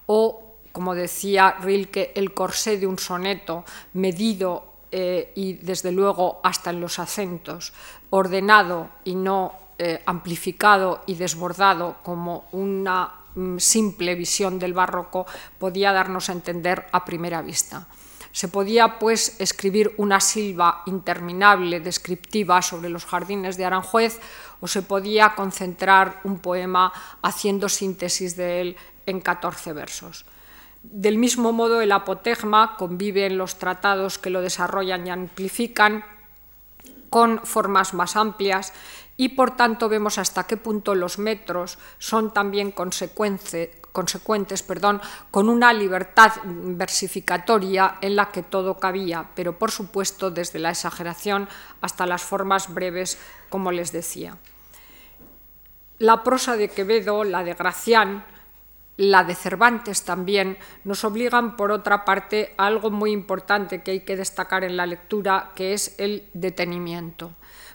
o como decía Rilke, el corsé de un soneto medido eh, y desde luego hasta en los acentos, ordenado y no eh, amplificado y desbordado como una mm, simple visión del barroco, podía darnos a entender a primera vista. Se podía, pues, escribir una silva interminable descriptiva sobre los jardines de Aranjuez o se podía concentrar un poema haciendo síntesis de él en 14 versos. Del mismo modo, el apotegma convive en los tratados que lo desarrollan y amplifican con formas más amplias y por tanto vemos hasta qué punto los metros son también consecuentes perdón, con una libertad versificatoria en la que todo cabía, pero por supuesto desde la exageración hasta las formas breves, como les decía. La prosa de Quevedo, la de Gracián, la de Cervantes también, nos obligan, por otra parte, a algo muy importante que hay que destacar en la lectura, que es el detenimiento.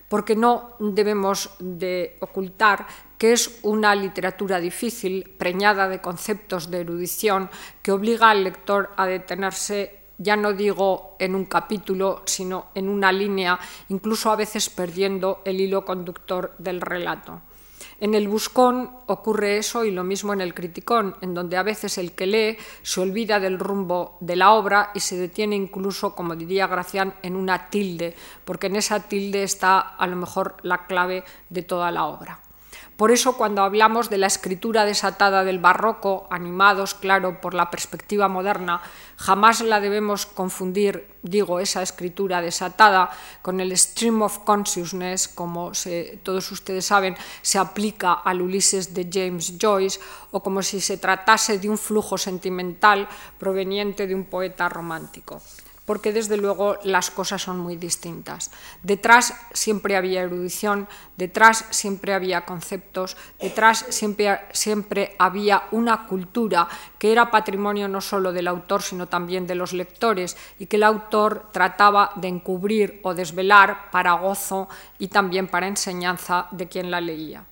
Porque no debemos de ocultar que es una literatura difícil, preñada de conceptos de erudición, que obliga al lector a detenerse ya no digo en un capítulo, sino en una línea, incluso a veces perdiendo el hilo conductor del relato. En el buscón ocurre eso y lo mismo en el criticón, en donde a veces el que lee se olvida del rumbo de la obra y se detiene incluso, como diría Gracián, en una tilde, porque en esa tilde está a lo mejor la clave de toda la obra. Por eso cuando hablamos de la escritura desatada del barroco, animados, claro, por la perspectiva moderna, jamás la debemos confundir, digo, esa escritura desatada con el stream of consciousness, como todos ustedes saben, se aplica al Ulises de James Joyce, o como si se tratase de un flujo sentimental proveniente de un poeta romántico porque desde luego las cosas son muy distintas. Detrás siempre había erudición, detrás siempre había conceptos, detrás siempre, siempre había una cultura que era patrimonio no solo del autor, sino también de los lectores, y que el autor trataba de encubrir o desvelar para gozo y también para enseñanza de quien la leía.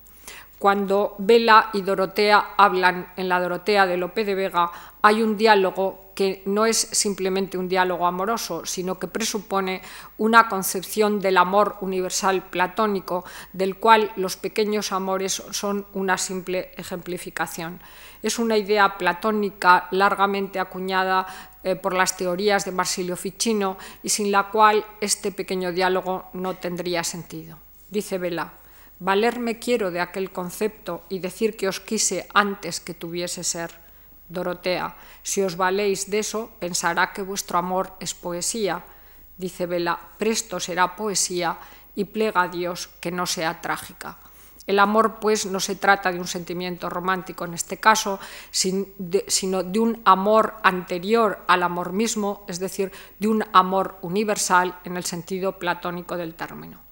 Cuando Vela y Dorotea hablan en la Dorotea de Lope de Vega, hay un diálogo que no es simplemente un diálogo amoroso, sino que presupone una concepción del amor universal platónico, del cual los pequeños amores son una simple ejemplificación. Es una idea platónica largamente acuñada eh, por las teorías de Marsilio Ficino y sin la cual este pequeño diálogo no tendría sentido. Dice Vela, Valerme quiero de aquel concepto y decir que os quise antes que tuviese ser. Dorotea, si os valéis de eso, pensará que vuestro amor es poesía. Dice Vela, presto será poesía y plega a Dios que no sea trágica. El amor, pues, no se trata de un sentimiento romántico en este caso, sino de un amor anterior al amor mismo, es decir, de un amor universal en el sentido platónico del término.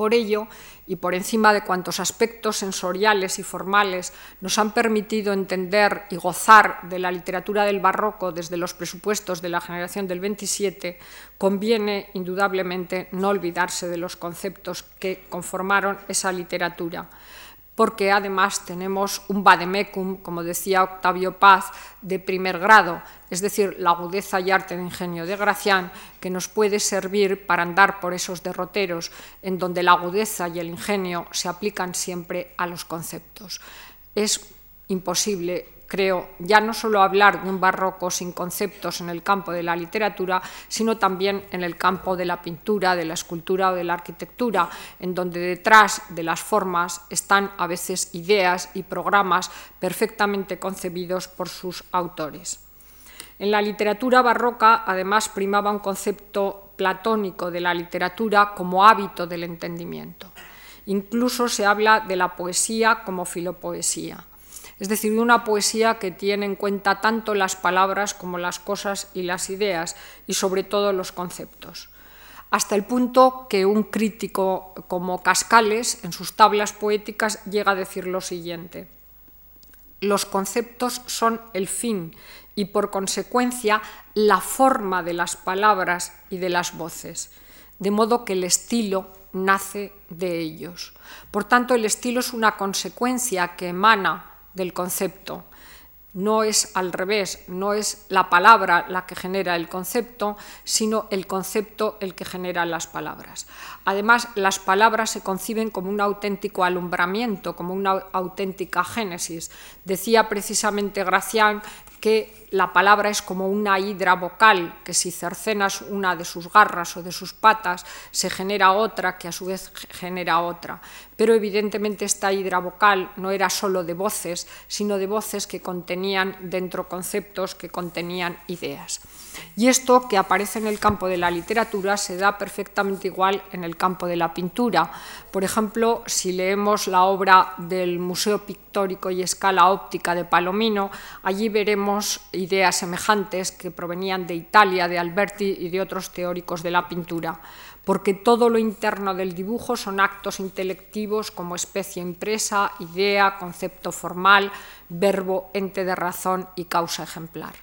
Por ello, y por encima de cuantos aspectos sensoriales y formales nos han permitido entender y gozar de la literatura del barroco desde los presupuestos de la generación del 27, conviene indudablemente no olvidarse de los conceptos que conformaron esa literatura porque además tenemos un vademecum, como decía Octavio Paz, de primer grado, es decir, la agudeza y arte de ingenio de Gracián, que nos puede servir para andar por esos derroteros en donde la agudeza y el ingenio se aplican siempre a los conceptos. Es imposible creo, ya no solo hablar de un barroco sin conceptos en el campo de la literatura, sino también en el campo de la pintura, de la escultura o de la arquitectura, en donde detrás de las formas están a veces ideas y programas perfectamente concebidos por sus autores. En la literatura barroca, además, primaba un concepto platónico de la literatura como hábito del entendimiento. Incluso se habla de la poesía como filopoesía es decir, una poesía que tiene en cuenta tanto las palabras como las cosas y las ideas, y sobre todo los conceptos. Hasta el punto que un crítico como Cascales, en sus tablas poéticas, llega a decir lo siguiente. Los conceptos son el fin y por consecuencia la forma de las palabras y de las voces, de modo que el estilo nace de ellos. Por tanto, el estilo es una consecuencia que emana del concepto. No es al revés, no es la palabra la que genera el concepto, sino el concepto el que genera las palabras. Además, las palabras se conciben como un auténtico alumbramiento, como una auténtica génesis. Decía precisamente Gracián que la palabra es como una hidra vocal, que si cercenas una de sus garras o de sus patas, se genera otra que a su vez genera otra. Pero evidentemente esta hidra vocal no era solo de voces, sino de voces que contenían dentro conceptos, que contenían ideas. Y esto que aparece en el campo de la literatura se da perfectamente igual en el campo de la pintura. Por ejemplo, si leemos la obra del Museo Pictórico y Escala Óptica de Palomino, allí veremos ideas semejantes que provenían de Italia, de Alberti y de otros teóricos de la pintura porque todo lo interno del dibujo son actos intelectivos como especie impresa, idea, concepto formal, verbo, ente de razón y causa ejemplar.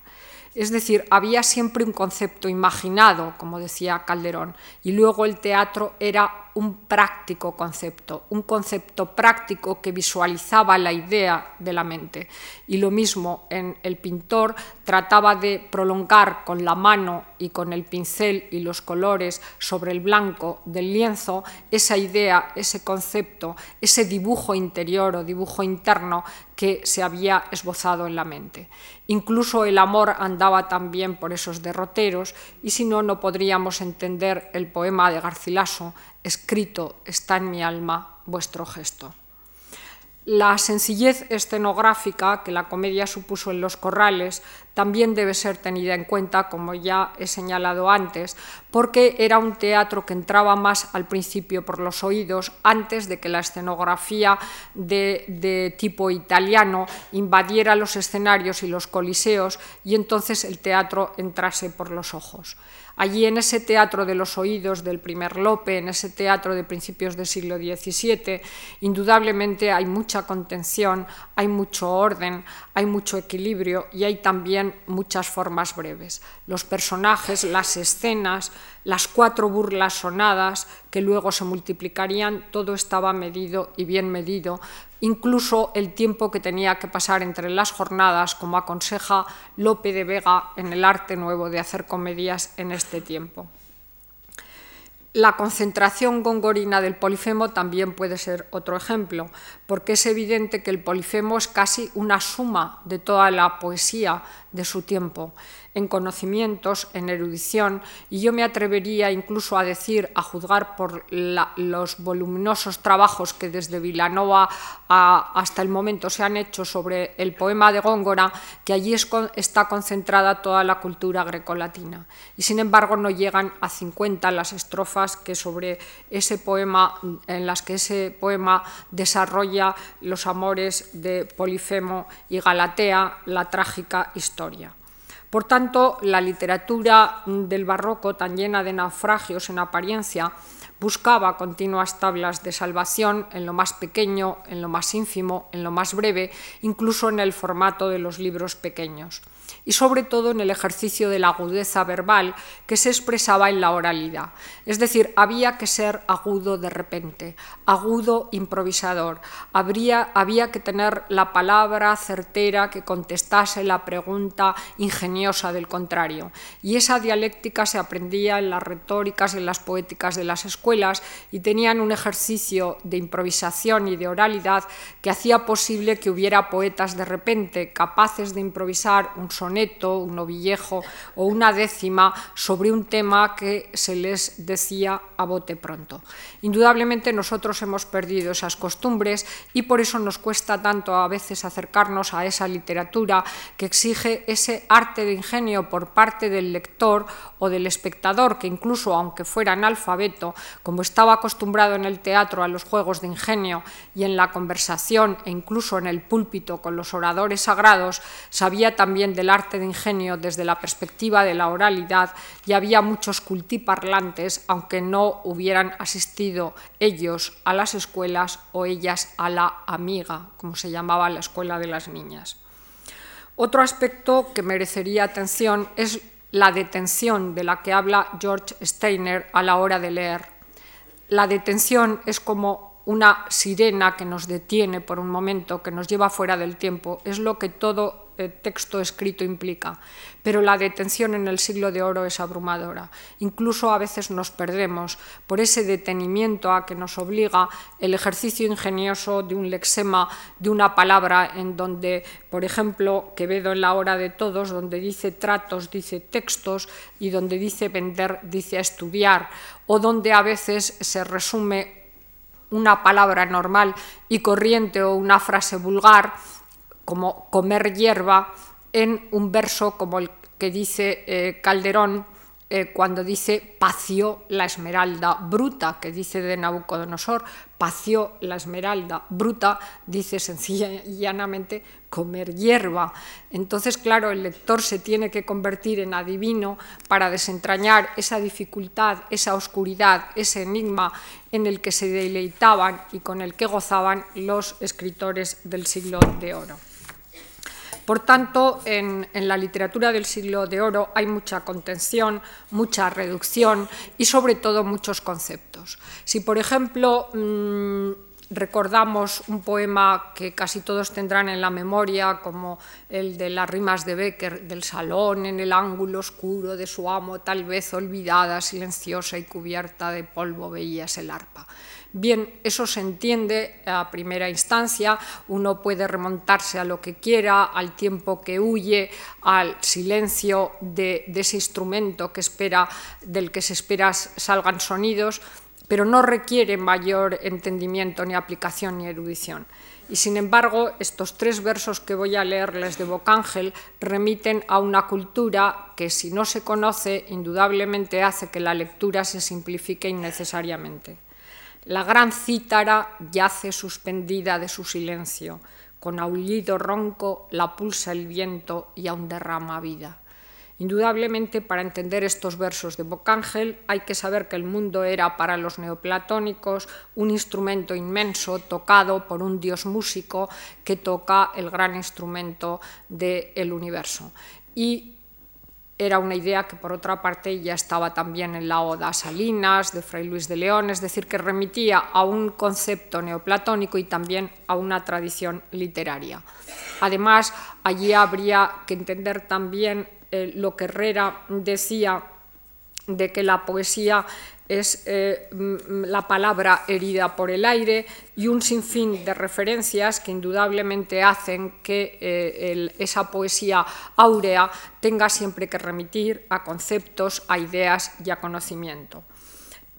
Es decir, había siempre un concepto imaginado, como decía Calderón, y luego el teatro era un práctico concepto, un concepto práctico que visualizaba la idea de la mente. Y lo mismo en el pintor trataba de prolongar con la mano y con el pincel y los colores sobre el blanco del lienzo esa idea, ese concepto, ese dibujo interior o dibujo interno que se había esbozado en la mente. Incluso el amor andaba también por esos derroteros y si no, no podríamos entender el poema de Garcilaso escrito está en mi alma vuestro gesto. La sencillez escenográfica que la comedia supuso en los corrales también debe ser tenida en cuenta, como ya he señalado antes, porque era un teatro que entraba más al principio por los oídos antes de que la escenografía de, tipo italiano invadiera los escenarios y los coliseos y entonces el teatro entrase por los ojos. Allí en ese teatro de los oídos del primer Lope, en ese teatro de principios del siglo XVII, indudablemente hay mucha contención, hay mucho orden, hay mucho equilibrio y hay también muchas formas breves. Los personajes, las escenas, las cuatro burlas sonadas que luego se multiplicarían, todo estaba medido y bien medido, incluso el tiempo que tenía que pasar entre las jornadas, como aconseja Lope de Vega en el arte nuevo de hacer comedias en este tiempo. La concentración gongorina del polifemo también puede ser otro ejemplo, porque es evidente que el polifemo es casi una suma de toda la poesía de su tiempo en conocimientos, en erudición, y yo me atrevería incluso a decir, a juzgar por los voluminosos trabajos que desde Vilanova hasta el momento se han hecho sobre el poema de Góngora, que allí está concentrada toda la cultura grecolatina. Y sin embargo no llegan a 50 las estrofas que sobre ese poema, en las que ese poema desarrolla los amores de Polifemo y Galatea, la trágica historia. Por tanto, la literatura del barroco, tan llena de naufragios en apariencia, buscaba continuas tablas de salvación en lo más pequeño, en lo más ínfimo, en lo más breve, incluso en el formato de los libros pequeños y sobre todo en el ejercicio de la agudeza verbal que se expresaba en la oralidad. Es decir, había que ser agudo de repente, agudo improvisador. había que tener la palabra certera que contestase la pregunta ingeniosa del contrario. Y esa dialéctica se aprendía en las retóricas, en las poéticas de las escuelas y tenían un ejercicio de improvisación y de oralidad que hacía posible que hubiera poetas de repente capaces de improvisar un soneto, un novillejo o una décima sobre un tema que se les decía a bote pronto. Indudablemente nosotros hemos perdido esas costumbres y por eso nos cuesta tanto a veces acercarnos a esa literatura que exige ese arte de ingenio por parte del lector o del espectador, que incluso aunque fuera analfabeto, como estaba acostumbrado en el teatro a los juegos de ingenio y en la conversación e incluso en el púlpito con los oradores sagrados, sabía también arte de ingenio desde la perspectiva de la oralidad y había muchos cultiparlantes, aunque no hubieran asistido ellos a las escuelas o ellas a la amiga, como se llamaba la escuela de las niñas. Otro aspecto que merecería atención es la detención de la que habla George Steiner a la hora de leer. La detención es como una sirena que nos detiene por un momento, que nos lleva fuera del tiempo. Es lo que todo texto escrito implica, pero la detención en el siglo de oro es abrumadora. Incluso a veces nos perdemos por ese detenimiento a que nos obliga el ejercicio ingenioso de un lexema, de una palabra en donde, por ejemplo, Quevedo en la hora de todos, donde dice tratos, dice textos y donde dice vender, dice estudiar, o donde a veces se resume una palabra normal y corriente o una frase vulgar como comer hierba en un verso como el que dice eh, Calderón eh, cuando dice pació la esmeralda bruta, que dice de Nabucodonosor, pació la esmeralda bruta, dice sencilla y llanamente comer hierba. Entonces, claro, el lector se tiene que convertir en adivino para desentrañar esa dificultad, esa oscuridad, ese enigma en el que se deleitaban y con el que gozaban los escritores del siglo de oro. Por tanto, en, la literatura del siglo de oro hay mucha contención, mucha reducción y sobre todo muchos conceptos. Si, por ejemplo, mm, recordamos un poema que casi todos tendrán en la memoria, como el de las rimas de Becker, del salón en el ángulo oscuro de su amo, tal vez olvidada, silenciosa y cubierta de polvo, veías el arpa. Bien, eso se entiende a primera instancia, uno puede remontarse a lo que quiera, al tiempo que huye, al silencio de, ese instrumento que espera, del que se espera salgan sonidos, pero no requiere mayor entendimiento, ni aplicación, ni erudición. Y sin embargo, estos tres versos que voy a leerles de Bocángel remiten a una cultura que, si no se conoce, indudablemente hace que la lectura se simplifique innecesariamente. La gran cítara yace suspendida de su silencio, con aullido ronco la pulsa el viento y aún derrama vida. Indudablemente, para entender estos versos de Bocángel, hay que saber que el mundo era para los neoplatónicos un instrumento inmenso tocado por un dios músico que toca el gran instrumento del universo. Y era una idea que por otra parte ya estaba también en la Oda Salinas de Fray Luis de León, es decir, que remitía a un concepto neoplatónico y también a una tradición literaria. Además, allí habría que entender también eh, lo que Herrera decía de que la poesía es eh, la palabra herida por el aire y un sinfín de referencias que indudablemente hacen que eh, esa poesía áurea tenga siempre que remitir a conceptos, a ideas y a conocimiento.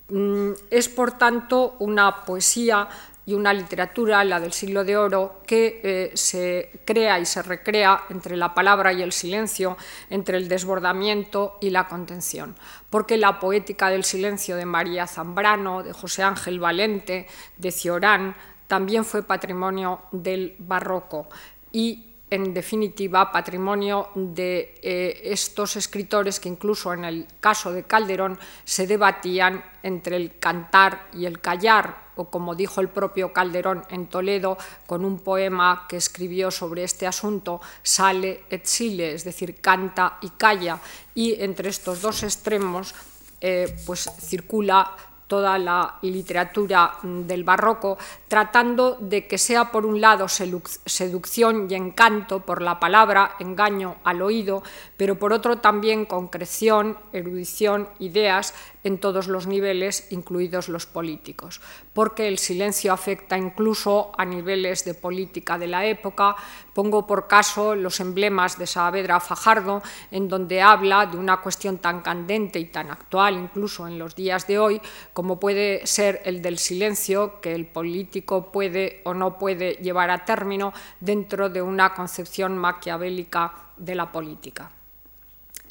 Mm, es, por tanto, una poesía y una literatura, la del siglo de oro, que eh, se crea y se recrea entre la palabra y el silencio, entre el desbordamiento y la contención. Porque la poética del silencio de María Zambrano, de José Ángel Valente, de Ciorán, también fue patrimonio del barroco y en definitiva, patrimonio de eh, estos escritores que incluso en el caso de Calderón se debatían entre el cantar y el callar, o como dijo el propio Calderón en Toledo, con un poema que escribió sobre este asunto, sale et sile, es decir, canta y calla, y entre estos dos extremos eh, pues circula toda la literatura mm, del barroco, tratando de que sea por un lado seducción y encanto por la palabra, engaño al oído, pero por otro también concreción, erudición, ideas en todos los niveles, incluidos los políticos, porque el silencio afecta incluso a niveles de política de la época. Pongo por caso los emblemas de Saavedra Fajardo, en donde habla de una cuestión tan candente y tan actual, incluso en los días de hoy, como puede ser el del silencio que el político puede o no puede llevar a término dentro de una concepción maquiavélica de la política.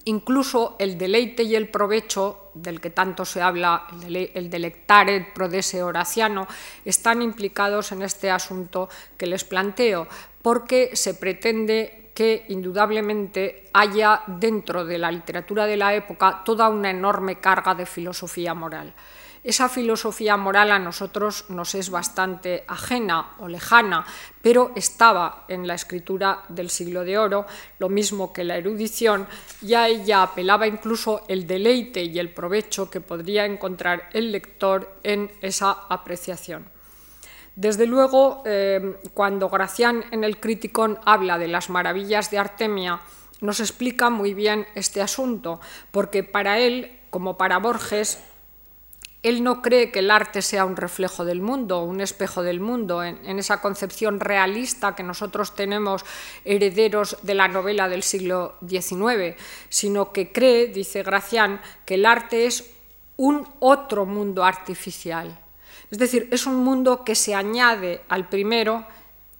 Incluso el deleite y el provecho, del que tanto se habla, el delectare, el horaciano, están implicados en este asunto que les planteo, porque se pretende que indudablemente haya dentro de la literatura de la época toda una enorme carga de filosofía moral. Esa filosofía moral a nosotros nos es bastante ajena o lejana, pero estaba en la escritura del siglo de oro, lo mismo que la erudición, y a ella apelaba incluso el deleite y el provecho que podría encontrar el lector en esa apreciación. Desde luego, eh, cuando Gracián en el Criticón habla de las maravillas de Artemia, nos explica muy bien este asunto, porque para él, como para Borges, él no cree que el arte sea un reflejo del mundo, un espejo del mundo, en, esa concepción realista que nosotros tenemos herederos de la novela del siglo XIX, sino que cree, dice Gracián, que el arte es un otro mundo artificial. Es decir, es un mundo que se añade al primero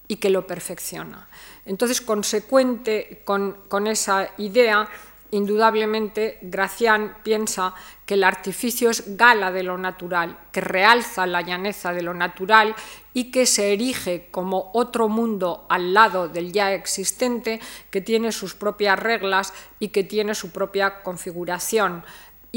y que lo perfecciona. Entonces, consecuente con, con esa idea, Indudablemente, Gracián piensa que el artificio es gala de lo natural, que realza la llaneza de lo natural y que se erige como otro mundo al lado del ya existente, que tiene sus propias reglas y que tiene su propia configuración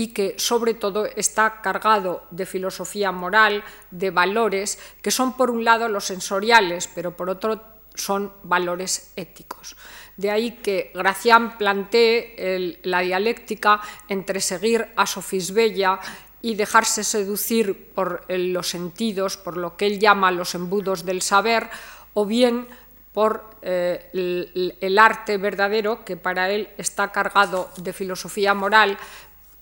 y que sobre todo está cargado de filosofía moral, de valores, que son por un lado los sensoriales, pero por otro son valores éticos. De ahí que Gracián plantee la dialéctica entre seguir a Sofisbella y dejarse seducir por los sentidos, por lo que él llama los embudos del saber, o bien por eh, el, arte verdadero, que para él está cargado de filosofía moral,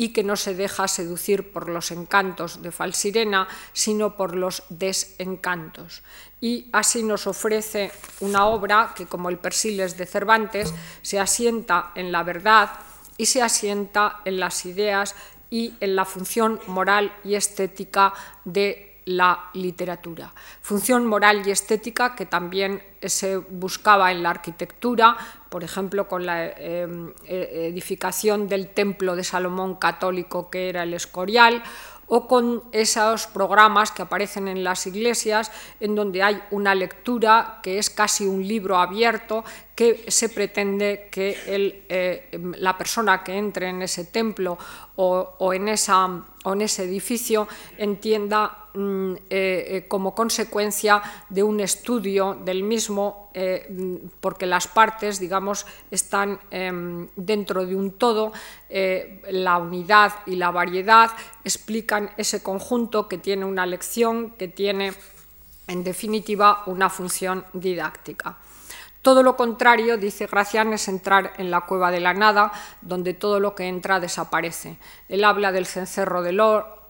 y que no se deja seducir por los encantos de Falsirena, sino por los desencantos. Y así nos ofrece una obra que, como el Persiles de Cervantes, se asienta en la verdad y se asienta en las ideas y en la función moral y estética de la literatura. Función moral y estética que también se buscaba en la arquitectura, por ejemplo, con la em, e, edificación del templo de Salomón católico que era el Escorial, o con esos programas que aparecen en las iglesias, en donde hay una lectura que es casi un libro abierto, que se pretende que eh, la persona que entre en ese templo o, en, esa, o en ese edificio entienda eh, eh, como consecuencia de un estudio del mismo, eh, porque las partes, digamos, están em, dentro de un todo, la unidad y la variedad explican ese conjunto que tiene una lección, que tiene, en definitiva, una función didáctica. Todo lo contrario, dice Gracián, es entrar en la cueva de la nada, donde todo lo que entra desaparece. Él habla del cencerro del,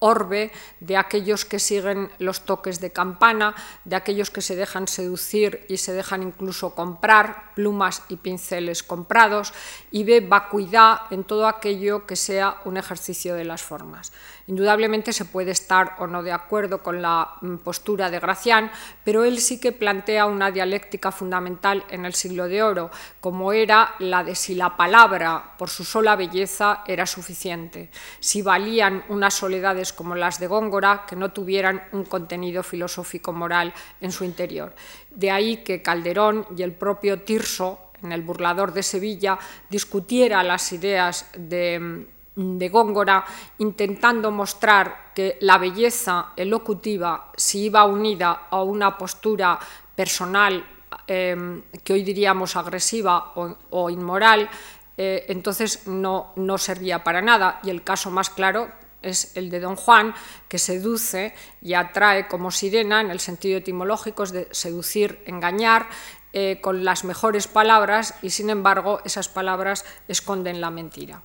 orbe de aquellos que siguen los toques de campana, de aquellos que se dejan seducir y se dejan incluso comprar plumas y pinceles comprados, y ve vacuidad en todo aquello que sea un ejercicio de las formas. Indudablemente se puede estar o no de acuerdo con la mm, postura de Gracián, pero él sí que plantea una dialéctica fundamental en el siglo de oro, como era la de si la palabra por su sola belleza era suficiente, si valían unas soledades como las de Góngora que no tuvieran un contenido filosófico moral en su interior. De ahí que Calderón y el propio Tirso, en el burlador de Sevilla, discutiera las ideas de de Góngora, intentando mostrar que la belleza elocutiva, si iba unida a una postura personal, em, que hoy diríamos agresiva o, inmoral, eh, entonces no, no servía para nada. Y el caso más claro es el de Don Juan, que seduce y atrae como sirena, en el sentido etimológico, es de seducir, engañar, eh, con las mejores palabras y, sin embargo, esas palabras esconden la mentira.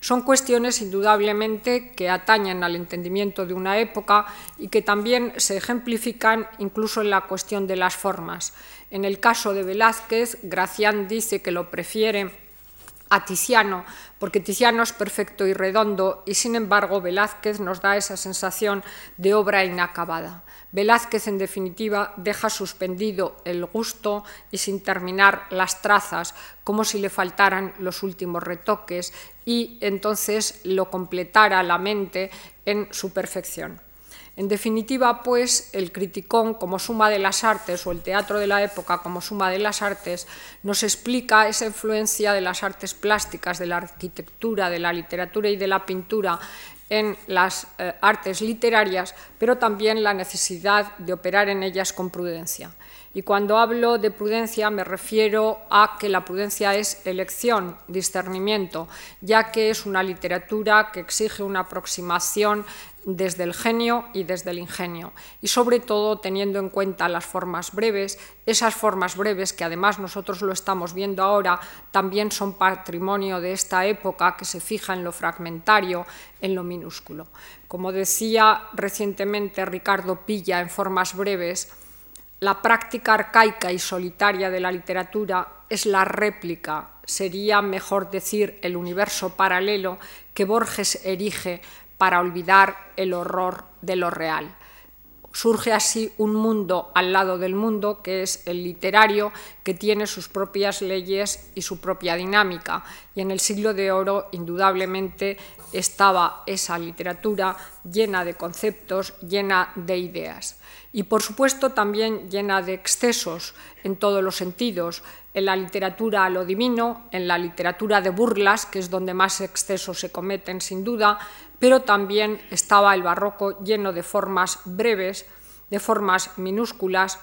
Son cuestiones indudablemente que atañen al entendimiento de una época y que también se ejemplifican incluso en la cuestión de las formas. En el caso de Velázquez, Gracián dice que lo prefiere a Tiziano, porque Tiziano es perfecto y redondo y sin embargo Velázquez nos da esa sensación de obra inacabada. Velázquez, en definitiva, deja suspendido el gusto y sin terminar las trazas, como si le faltaran los últimos retoques y entonces lo completara la mente en su perfección. En definitiva, pues, el criticón como suma de las artes o el teatro de la época como suma de las artes nos explica esa influencia de las artes plásticas, de la arquitectura, de la literatura y de la pintura en las eh, artes literarias, pero también la necesidad de operar en ellas con prudencia. Y cuando hablo de prudencia me refiero a que la prudencia es elección, discernimiento, ya que es una literatura que exige una aproximación desde el genio y desde el ingenio, y sobre todo teniendo en cuenta las formas breves, esas formas breves que además nosotros lo estamos viendo ahora, también son patrimonio de esta época que se fija en lo fragmentario, en lo minúsculo. Como decía recientemente Ricardo Pilla en formas breves, la práctica arcaica y solitaria de la literatura es la réplica, sería mejor decir el universo paralelo que Borges erige para olvidar el horror de lo real. Surge así un mundo al lado del mundo, que es el literario, que tiene sus propias leyes y su propia dinámica. Y en el siglo de oro, indudablemente, estaba esa literatura llena de conceptos, llena de ideas. Y, por supuesto, también llena de excesos en todos los sentidos, en la literatura a lo divino, en la literatura de burlas, que es donde más excesos se cometen sin duda, pero también estaba el barroco lleno de formas breves, de formas minúsculas,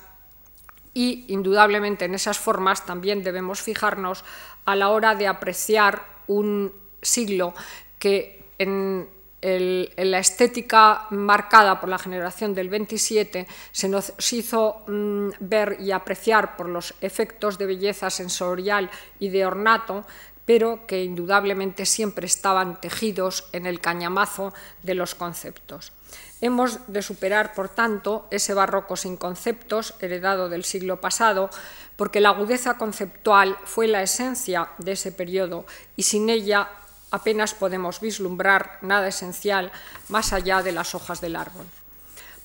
y indudablemente en esas formas también debemos fijarnos a la hora de apreciar un siglo que en, la estética marcada por la generación del 27 se nos hizo mm, ver y apreciar por los efectos de belleza sensorial y de ornato pero que indudablemente siempre estaban tejidos en el cañamazo de los conceptos. Hemos de superar, por tanto, ese barroco sin conceptos heredado del siglo pasado, porque la agudeza conceptual fue la esencia de ese periodo y sin ella apenas podemos vislumbrar nada esencial más allá de las hojas del árbol.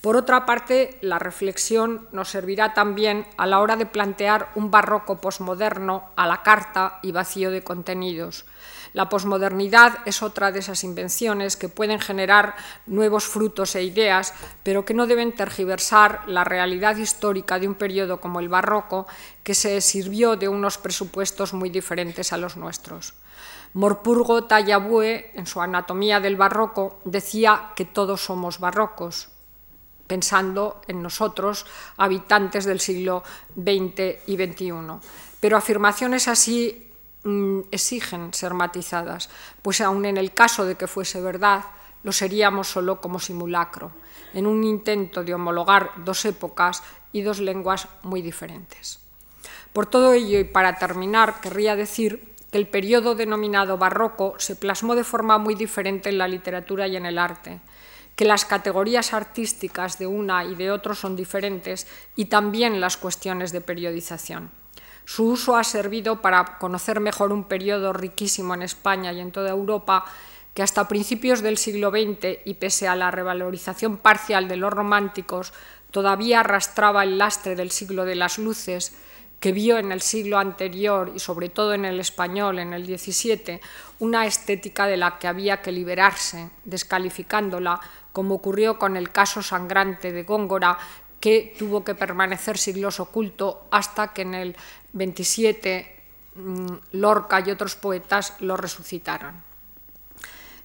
Por otra parte, la reflexión nos servirá también a la hora de plantear un barroco posmoderno a la carta y vacío de contenidos. La posmodernidad es otra de esas invenciones que pueden generar nuevos frutos e ideas, pero que no deben tergiversar la realidad histórica de un periodo como el barroco, que se sirvió de unos presupuestos muy diferentes a los nuestros. Morpurgo Tallabue, en su Anatomía del Barroco, decía que todos somos barrocos, pensando en nosotros, habitantes del siglo XX y XXI. Pero afirmaciones así mm, exigen ser matizadas, pues aun en el caso de que fuese verdad, lo seríamos solo como simulacro, en un intento de homologar dos épocas y dos lenguas muy diferentes. Por todo ello, y para terminar, querría decir que el periodo denominado barroco se plasmó de forma muy diferente en la literatura y en el arte que las categorías artísticas de una y de otro son diferentes y también las cuestiones de periodización. Su uso ha servido para conocer mejor un periodo riquísimo en España y en toda Europa que hasta principios del siglo XX y pese a la revalorización parcial de los románticos, todavía arrastraba el lastre del siglo de las luces, que vio en el siglo anterior y sobre todo en el español, en el XVII, una estética de la que había que liberarse, descalificándola como ocurrió con el caso sangrante de Góngora, que tuvo que permanecer siglos oculto hasta que en el 27 mm, Lorca y otros poetas lo resucitaron.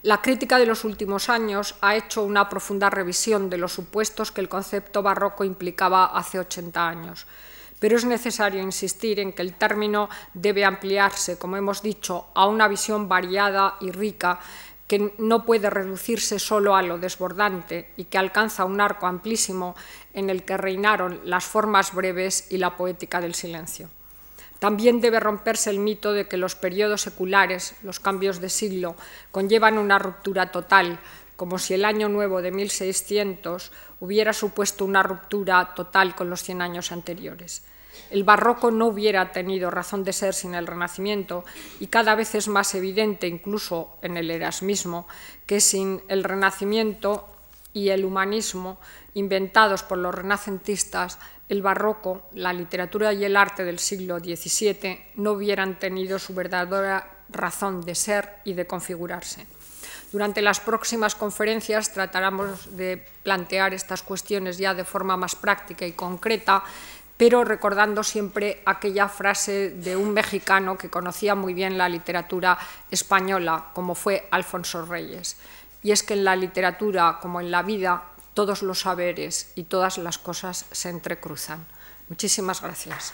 La crítica de los últimos años ha hecho una profunda revisión de los supuestos que el concepto barroco implicaba hace 80 años, pero es necesario insistir en que el término debe ampliarse, como hemos dicho, a una visión variada y rica que no puede reducirse solo a lo desbordante y que alcanza un arco amplísimo en el que reinaron las formas breves y la poética del silencio. También debe romperse el mito de que los periodos seculares, los cambios de siglo, conllevan una ruptura total, como si el año nuevo de 1600 hubiera supuesto una ruptura total con los 100 años anteriores. El barroco no hubiera tenido razón de ser sin el Renacimiento y cada vez es más evidente, incluso en el erasmismo, que sin el Renacimiento y el humanismo inventados por los renacentistas, el barroco, la literatura y el arte del siglo XVII no hubieran tenido su verdadera razón de ser y de configurarse. Durante las próximas conferencias trataremos de plantear estas cuestiones ya de forma más práctica y concreta pero recordando siempre aquella frase de un mexicano que conocía muy bien la literatura española, como fue Alfonso Reyes. Y es que en la literatura, como en la vida, todos los saberes y todas las cosas se entrecruzan. Muchísimas gracias.